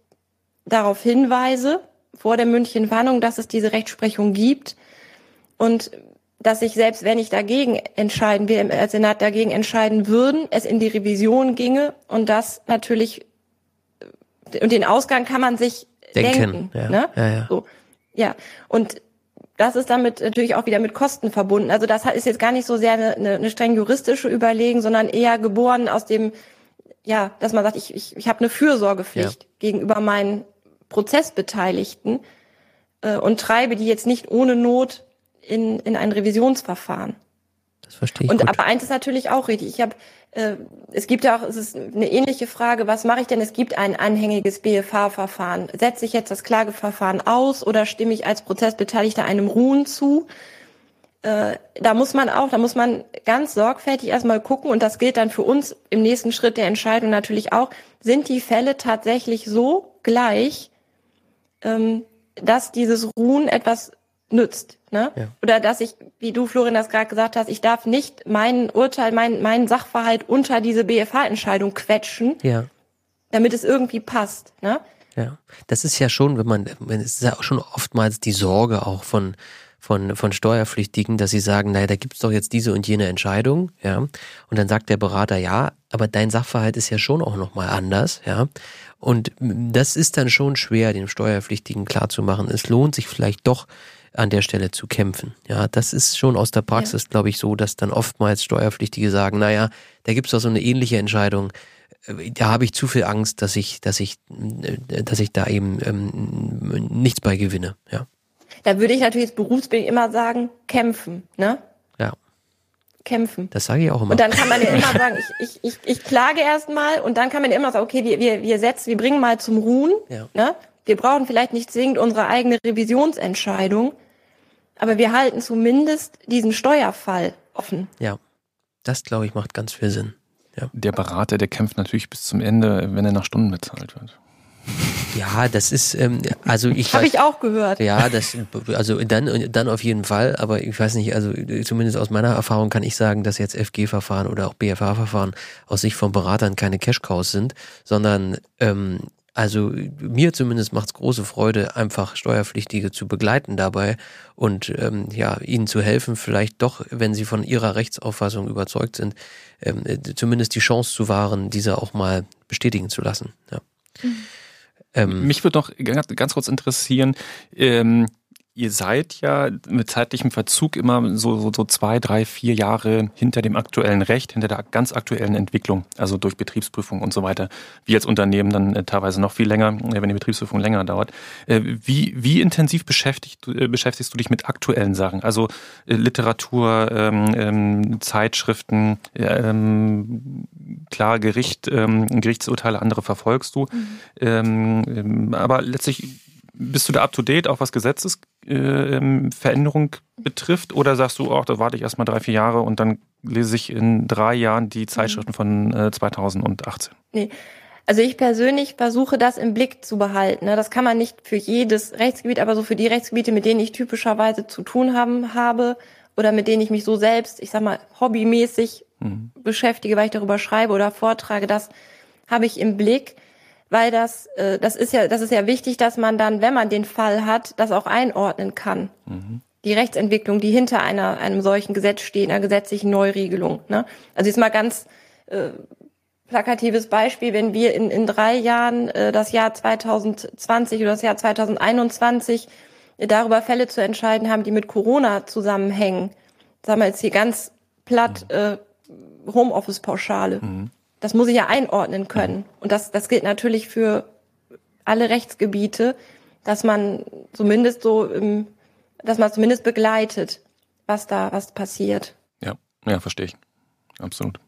darauf hinweise, vor der mündlichen Warnung, dass es diese Rechtsprechung gibt und dass ich selbst, wenn ich dagegen entscheiden, wir als Senat dagegen entscheiden würden, es in die Revision ginge und das natürlich und den Ausgang kann man sich denken. denken ja, ne? ja, ja. So. ja. Und das ist damit natürlich auch wieder mit Kosten verbunden. Also das ist jetzt gar nicht so sehr eine, eine, streng juristische Überlegung, sondern eher geboren aus dem, ja, dass man sagt, ich, ich, ich habe eine Fürsorgepflicht ja. gegenüber meinen Prozessbeteiligten äh, und treibe die jetzt nicht ohne Not in, in ein Revisionsverfahren. Das verstehe ich. Und gut. aber eins ist natürlich auch richtig. Ich habe, äh, es gibt ja auch, es ist eine ähnliche Frage, was mache ich denn? Es gibt ein anhängiges BFH-Verfahren. Setze ich jetzt das Klageverfahren aus oder stimme ich als Prozessbeteiligter einem Ruhen zu? Äh, da muss man auch, da muss man ganz sorgfältig erstmal gucken und das gilt dann für uns im nächsten Schritt der Entscheidung natürlich auch, sind die Fälle tatsächlich so gleich, ähm, dass dieses Ruhen etwas nützt. Ne? Ja. Oder dass ich, wie du, Florian, das gerade gesagt hast, ich darf nicht mein Urteil, mein, meinen Sachverhalt unter diese BFH-Entscheidung quetschen, ja. damit es irgendwie passt. Ne? Ja, das ist ja schon, wenn man, es ist ja auch schon oftmals die Sorge auch von von, von Steuerpflichtigen, dass sie sagen, naja, da gibt's doch jetzt diese und jene Entscheidung, ja. Und dann sagt der Berater, ja, aber dein Sachverhalt ist ja schon auch nochmal anders, ja. Und das ist dann schon schwer, dem Steuerpflichtigen klarzumachen. Es lohnt sich vielleicht doch, an der Stelle zu kämpfen. Ja, das ist schon aus der Praxis, ja. glaube ich, so, dass dann oftmals Steuerpflichtige sagen, naja, da gibt's doch so eine ähnliche Entscheidung. Äh, da habe ich zu viel Angst, dass ich, dass ich, äh, dass ich da eben ähm, nichts bei gewinne. Ja. Da würde ich natürlich als Berufsbild immer sagen, kämpfen, ne? Kämpfen. Das sage ich auch immer. Und dann kann man ja immer sagen, ich, ich, ich, ich klage erstmal und dann kann man ja immer sagen, okay, wir, wir, wir setzen, wir bringen mal zum Ruhen, ja. ne? Wir brauchen vielleicht nicht zwingend unsere eigene Revisionsentscheidung, aber wir halten zumindest diesen Steuerfall offen. Ja, das glaube ich macht ganz viel Sinn. Ja. Der Berater, der kämpft natürlich bis zum Ende, wenn er nach Stunden bezahlt wird. Ja, das ist, ähm, also ich. Habe ich auch gehört. Ja, das, also dann, dann auf jeden Fall, aber ich weiß nicht, also zumindest aus meiner Erfahrung kann ich sagen, dass jetzt FG-Verfahren oder auch BFA-Verfahren aus Sicht von Beratern keine Cash-Cows sind, sondern ähm, also mir zumindest macht es große Freude, einfach Steuerpflichtige zu begleiten dabei und ähm, ja, ihnen zu helfen, vielleicht doch, wenn sie von ihrer Rechtsauffassung überzeugt sind, ähm, zumindest die Chance zu wahren, diese auch mal bestätigen zu lassen. Ja. Mhm. Ähm, Mich würde noch ganz kurz interessieren, ähm, ihr seid ja mit zeitlichem Verzug immer so, so, so zwei, drei, vier Jahre hinter dem aktuellen Recht, hinter der ganz aktuellen Entwicklung, also durch Betriebsprüfung und so weiter. Wie als Unternehmen dann äh, teilweise noch viel länger, äh, wenn die Betriebsprüfung länger dauert. Äh, wie, wie intensiv beschäftigt, beschäftigst du dich mit aktuellen Sachen? Also Literatur, ähm, ähm, Zeitschriften, ähm, klar Gericht, ähm, Gerichtsurteile, andere verfolgst du. Mhm. Ähm, ähm, aber letztlich bist du da up to date, auch was Gesetzesveränderung äh, betrifft? Oder sagst du, ach, da warte ich erstmal drei, vier Jahre und dann lese ich in drei Jahren die Zeitschriften von äh, 2018? Nee. Also ich persönlich versuche das im Blick zu behalten. Ne? Das kann man nicht für jedes Rechtsgebiet, aber so für die Rechtsgebiete, mit denen ich typischerweise zu tun haben habe oder mit denen ich mich so selbst, ich sag mal, hobbymäßig mhm. beschäftige, weil ich darüber schreibe oder vortrage, das habe ich im Blick, weil das, äh, das ist ja, das ist ja wichtig, dass man dann, wenn man den Fall hat, das auch einordnen kann. Mhm. Die Rechtsentwicklung, die hinter einer, einem solchen Gesetz steht, einer gesetzlichen Neuregelung. Ne? Also jetzt mal ganz äh, plakatives Beispiel, wenn wir in, in drei Jahren äh, das Jahr 2020 oder das Jahr 2021 äh, darüber Fälle zu entscheiden haben, die mit Corona zusammenhängen. Sagen wir jetzt hier ganz platt mhm. äh, Homeoffice-Pauschale. Mhm. Das muss ich ja einordnen können. Und das, das gilt natürlich für alle Rechtsgebiete, dass man zumindest so, im, dass man zumindest begleitet, was da, was passiert. Ja, ja, verstehe ich. Absolut.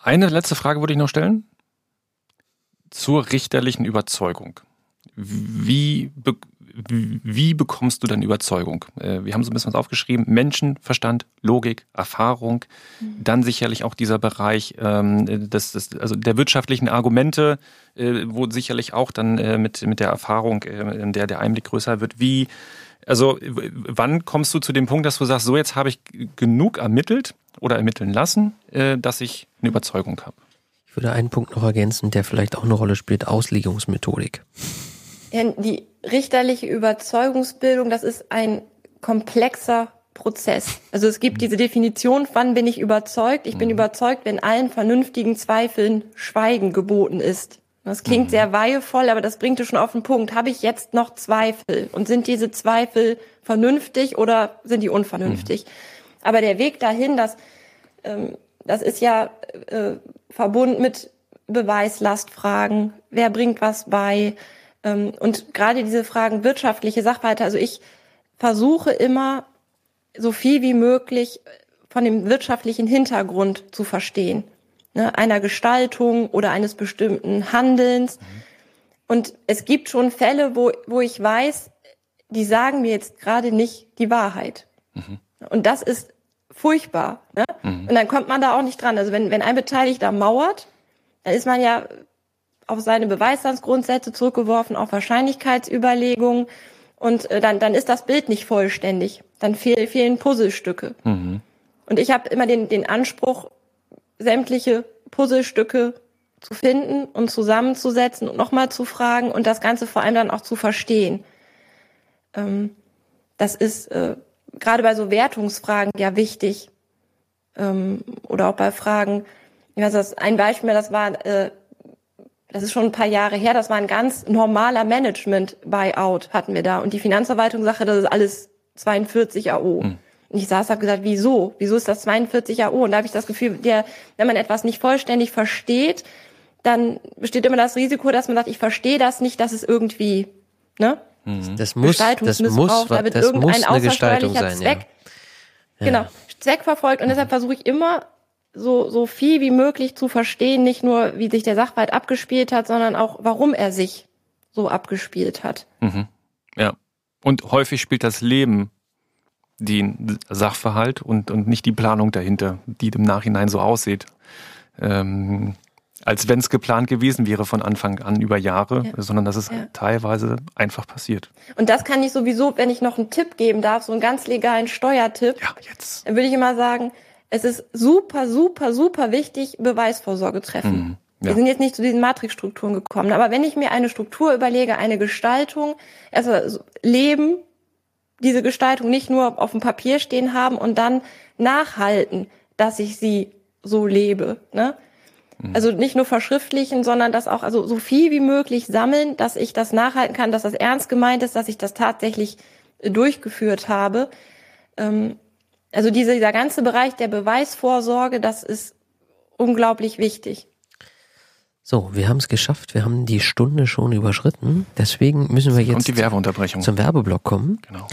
Eine letzte Frage würde ich noch stellen. Zur richterlichen Überzeugung. Wie, wie bekommst du dann Überzeugung? Äh, wir haben so ein bisschen was aufgeschrieben. Menschenverstand, Logik, Erfahrung. Mhm. Dann sicherlich auch dieser Bereich ähm, des, des, also der wirtschaftlichen Argumente, äh, wo sicherlich auch dann äh, mit, mit der Erfahrung, äh, in der der Einblick größer wird. Wie, also wann kommst du zu dem Punkt, dass du sagst, so jetzt habe ich genug ermittelt oder ermitteln lassen, äh, dass ich eine Überzeugung habe? Ich würde einen Punkt noch ergänzen, der vielleicht auch eine Rolle spielt, Auslegungsmethodik. Die richterliche Überzeugungsbildung, das ist ein komplexer Prozess. Also es gibt diese Definition, wann bin ich überzeugt? Ich bin mhm. überzeugt, wenn allen vernünftigen Zweifeln Schweigen geboten ist. Das klingt mhm. sehr weihevoll, aber das bringt es schon auf den Punkt. Habe ich jetzt noch Zweifel? Und sind diese Zweifel vernünftig oder sind die unvernünftig? Mhm. Aber der Weg dahin, das, ähm, das ist ja äh, verbunden mit Beweislastfragen. Wer bringt was bei? Ähm, und gerade diese Fragen wirtschaftliche Sachverhalte, also ich versuche immer so viel wie möglich von dem wirtschaftlichen Hintergrund zu verstehen, ne, einer Gestaltung oder eines bestimmten Handelns. Mhm. Und es gibt schon Fälle, wo, wo ich weiß, die sagen mir jetzt gerade nicht die Wahrheit. Mhm. Und das ist furchtbar. Ne? Mhm. Und dann kommt man da auch nicht dran. Also wenn, wenn ein Beteiligter mauert, dann ist man ja auf seine Beweisstandsgrundsätze zurückgeworfen, auf Wahrscheinlichkeitsüberlegungen und äh, dann, dann ist das Bild nicht vollständig. Dann fehl, fehlen Puzzlestücke. Mhm. Und ich habe immer den, den Anspruch, sämtliche Puzzlestücke zu finden und zusammenzusetzen und nochmal zu fragen und das Ganze vor allem dann auch zu verstehen. Ähm, das ist äh, gerade bei so Wertungsfragen ja wichtig. Ähm, oder auch bei Fragen, ich weiß das, ein Beispiel, das war äh, das ist schon ein paar Jahre her, das war ein ganz normaler Management-Buyout hatten wir da. Und die Finanzverwaltung sagte, das ist alles 42 AO. Hm. Und ich saß, habe gesagt, wieso? Wieso ist das 42 AO? Und da habe ich das Gefühl, der, wenn man etwas nicht vollständig versteht, dann besteht immer das Risiko, dass man sagt, ich verstehe das nicht, dass es irgendwie, ne? Mhm. Das muss, das muss, da wird das irgendein muss eine Gestaltung sein, Zweck, ja. Genau, Zweck verfolgt. Und deshalb versuche ich immer so, so viel wie möglich zu verstehen, nicht nur, wie sich der Sachverhalt abgespielt hat, sondern auch, warum er sich so abgespielt hat. Mhm. Ja. Und häufig spielt das Leben den Sachverhalt und, und nicht die Planung dahinter, die im Nachhinein so aussieht. Ähm, als wenn es geplant gewesen wäre von Anfang an über Jahre, ja. sondern dass es ja. teilweise einfach passiert. Und das kann ich sowieso, wenn ich noch einen Tipp geben darf, so einen ganz legalen Steuertipp, ja, jetzt. dann würde ich immer sagen, es ist super, super, super wichtig, Beweisvorsorge treffen. Mhm. Ja. Wir sind jetzt nicht zu diesen Matrixstrukturen gekommen, aber wenn ich mir eine Struktur überlege, eine Gestaltung, also Leben, diese Gestaltung nicht nur auf dem Papier stehen haben und dann nachhalten, dass ich sie so lebe. Ne? Mhm. Also nicht nur verschriftlichen, sondern das auch also so viel wie möglich sammeln, dass ich das nachhalten kann, dass das ernst gemeint ist, dass ich das tatsächlich durchgeführt habe. Ähm, also dieser, dieser ganze Bereich der Beweisvorsorge, das ist unglaublich wichtig. So, wir haben es geschafft. Wir haben die Stunde schon überschritten. Deswegen müssen wir jetzt die Werbeunterbrechung. zum Werbeblock kommen. Genau.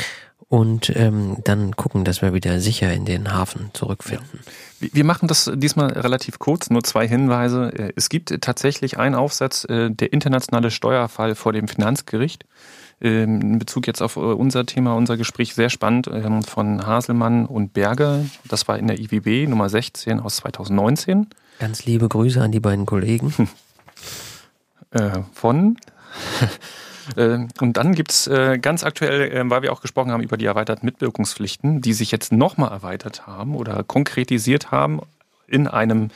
Und ähm, dann gucken, dass wir wieder sicher in den Hafen zurückfinden. Ja. Wir machen das diesmal relativ kurz, nur zwei Hinweise. Es gibt tatsächlich einen Aufsatz, äh, der internationale Steuerfall vor dem Finanzgericht. Ähm, in Bezug jetzt auf äh, unser Thema, unser Gespräch sehr spannend von Haselmann und Berger. Das war in der IWB Nummer 16 aus 2019. Ganz liebe Grüße an die beiden Kollegen. äh, von. Ähm, und dann gibt's äh, ganz aktuell, weil wir auch gesprochen haben über die erweiterten Mitwirkungspflichten, die sich jetzt nochmal erweitert haben oder konkretisiert haben in einem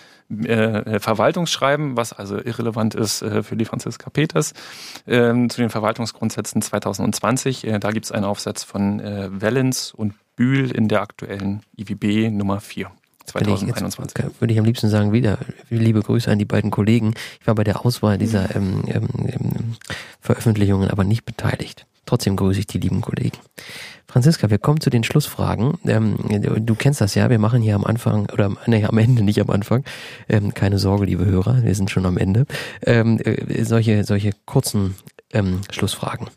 äh, Verwaltungsschreiben, was also irrelevant ist äh, für die Franziska Peters, äh, zu den Verwaltungsgrundsätzen 2020. Äh, da gibt es einen Aufsatz von äh, Wellens und Bühl in der aktuellen IWB Nummer 4. 2021. Jetzt, würde ich am liebsten sagen, wieder liebe Grüße an die beiden Kollegen. Ich war bei der Auswahl dieser ähm, ähm, ähm Veröffentlichungen aber nicht beteiligt. Trotzdem grüße ich die lieben Kollegen. Franziska, wir kommen zu den Schlussfragen. Ähm, du kennst das ja, wir machen hier am Anfang, oder nee, am Ende, nicht am Anfang, ähm, keine Sorge, liebe Hörer, wir sind schon am Ende, ähm, äh, solche, solche kurzen ähm, Schlussfragen.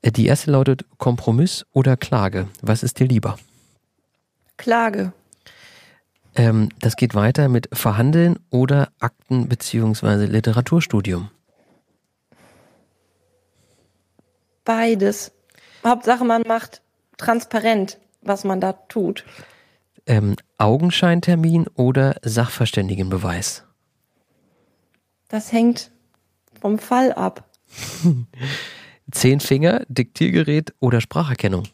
Äh, die erste lautet Kompromiss oder Klage. Was ist dir lieber? Klage. Ähm, das geht weiter mit Verhandeln oder Akten beziehungsweise Literaturstudium. Beides. Hauptsache, man macht transparent, was man da tut. Ähm, Augenscheintermin oder Sachverständigenbeweis? Das hängt vom Fall ab. Zehn Finger, Diktiergerät oder Spracherkennung?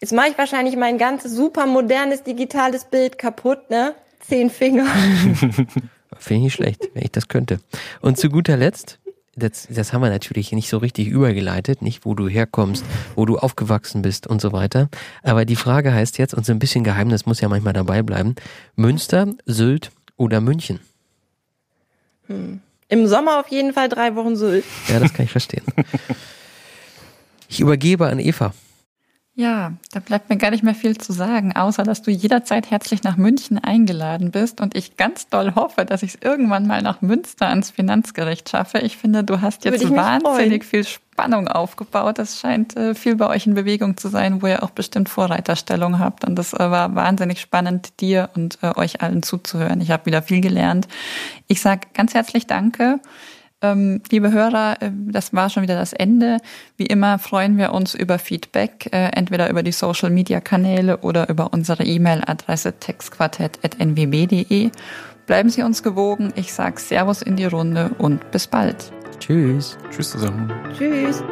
Jetzt mache ich wahrscheinlich mein ganzes super modernes digitales Bild kaputt, ne? Zehn Finger. Finde ich nicht schlecht, wenn ich das könnte. Und zu guter Letzt, das, das haben wir natürlich nicht so richtig übergeleitet, nicht wo du herkommst, wo du aufgewachsen bist und so weiter. Aber die Frage heißt jetzt, und so ein bisschen Geheimnis muss ja manchmal dabei bleiben, Münster, Sylt oder München? Hm. Im Sommer auf jeden Fall drei Wochen Sylt. Ja, das kann ich verstehen. Ich übergebe an Eva. Ja, da bleibt mir gar nicht mehr viel zu sagen, außer dass du jederzeit herzlich nach München eingeladen bist und ich ganz doll hoffe, dass ich es irgendwann mal nach Münster ans Finanzgericht schaffe. Ich finde, du hast jetzt wahnsinnig viel Spannung aufgebaut. Das scheint äh, viel bei euch in Bewegung zu sein, wo ihr auch bestimmt Vorreiterstellung habt. Und das äh, war wahnsinnig spannend, dir und äh, euch allen zuzuhören. Ich habe wieder viel gelernt. Ich sage ganz herzlich Danke. Ähm, liebe Hörer, äh, das war schon wieder das Ende. Wie immer freuen wir uns über Feedback, äh, entweder über die Social Media Kanäle oder über unsere E-Mail-Adresse textquartett.nwb.de. Bleiben Sie uns gewogen. Ich sage Servus in die Runde und bis bald. Tschüss. Tschüss zusammen. Tschüss.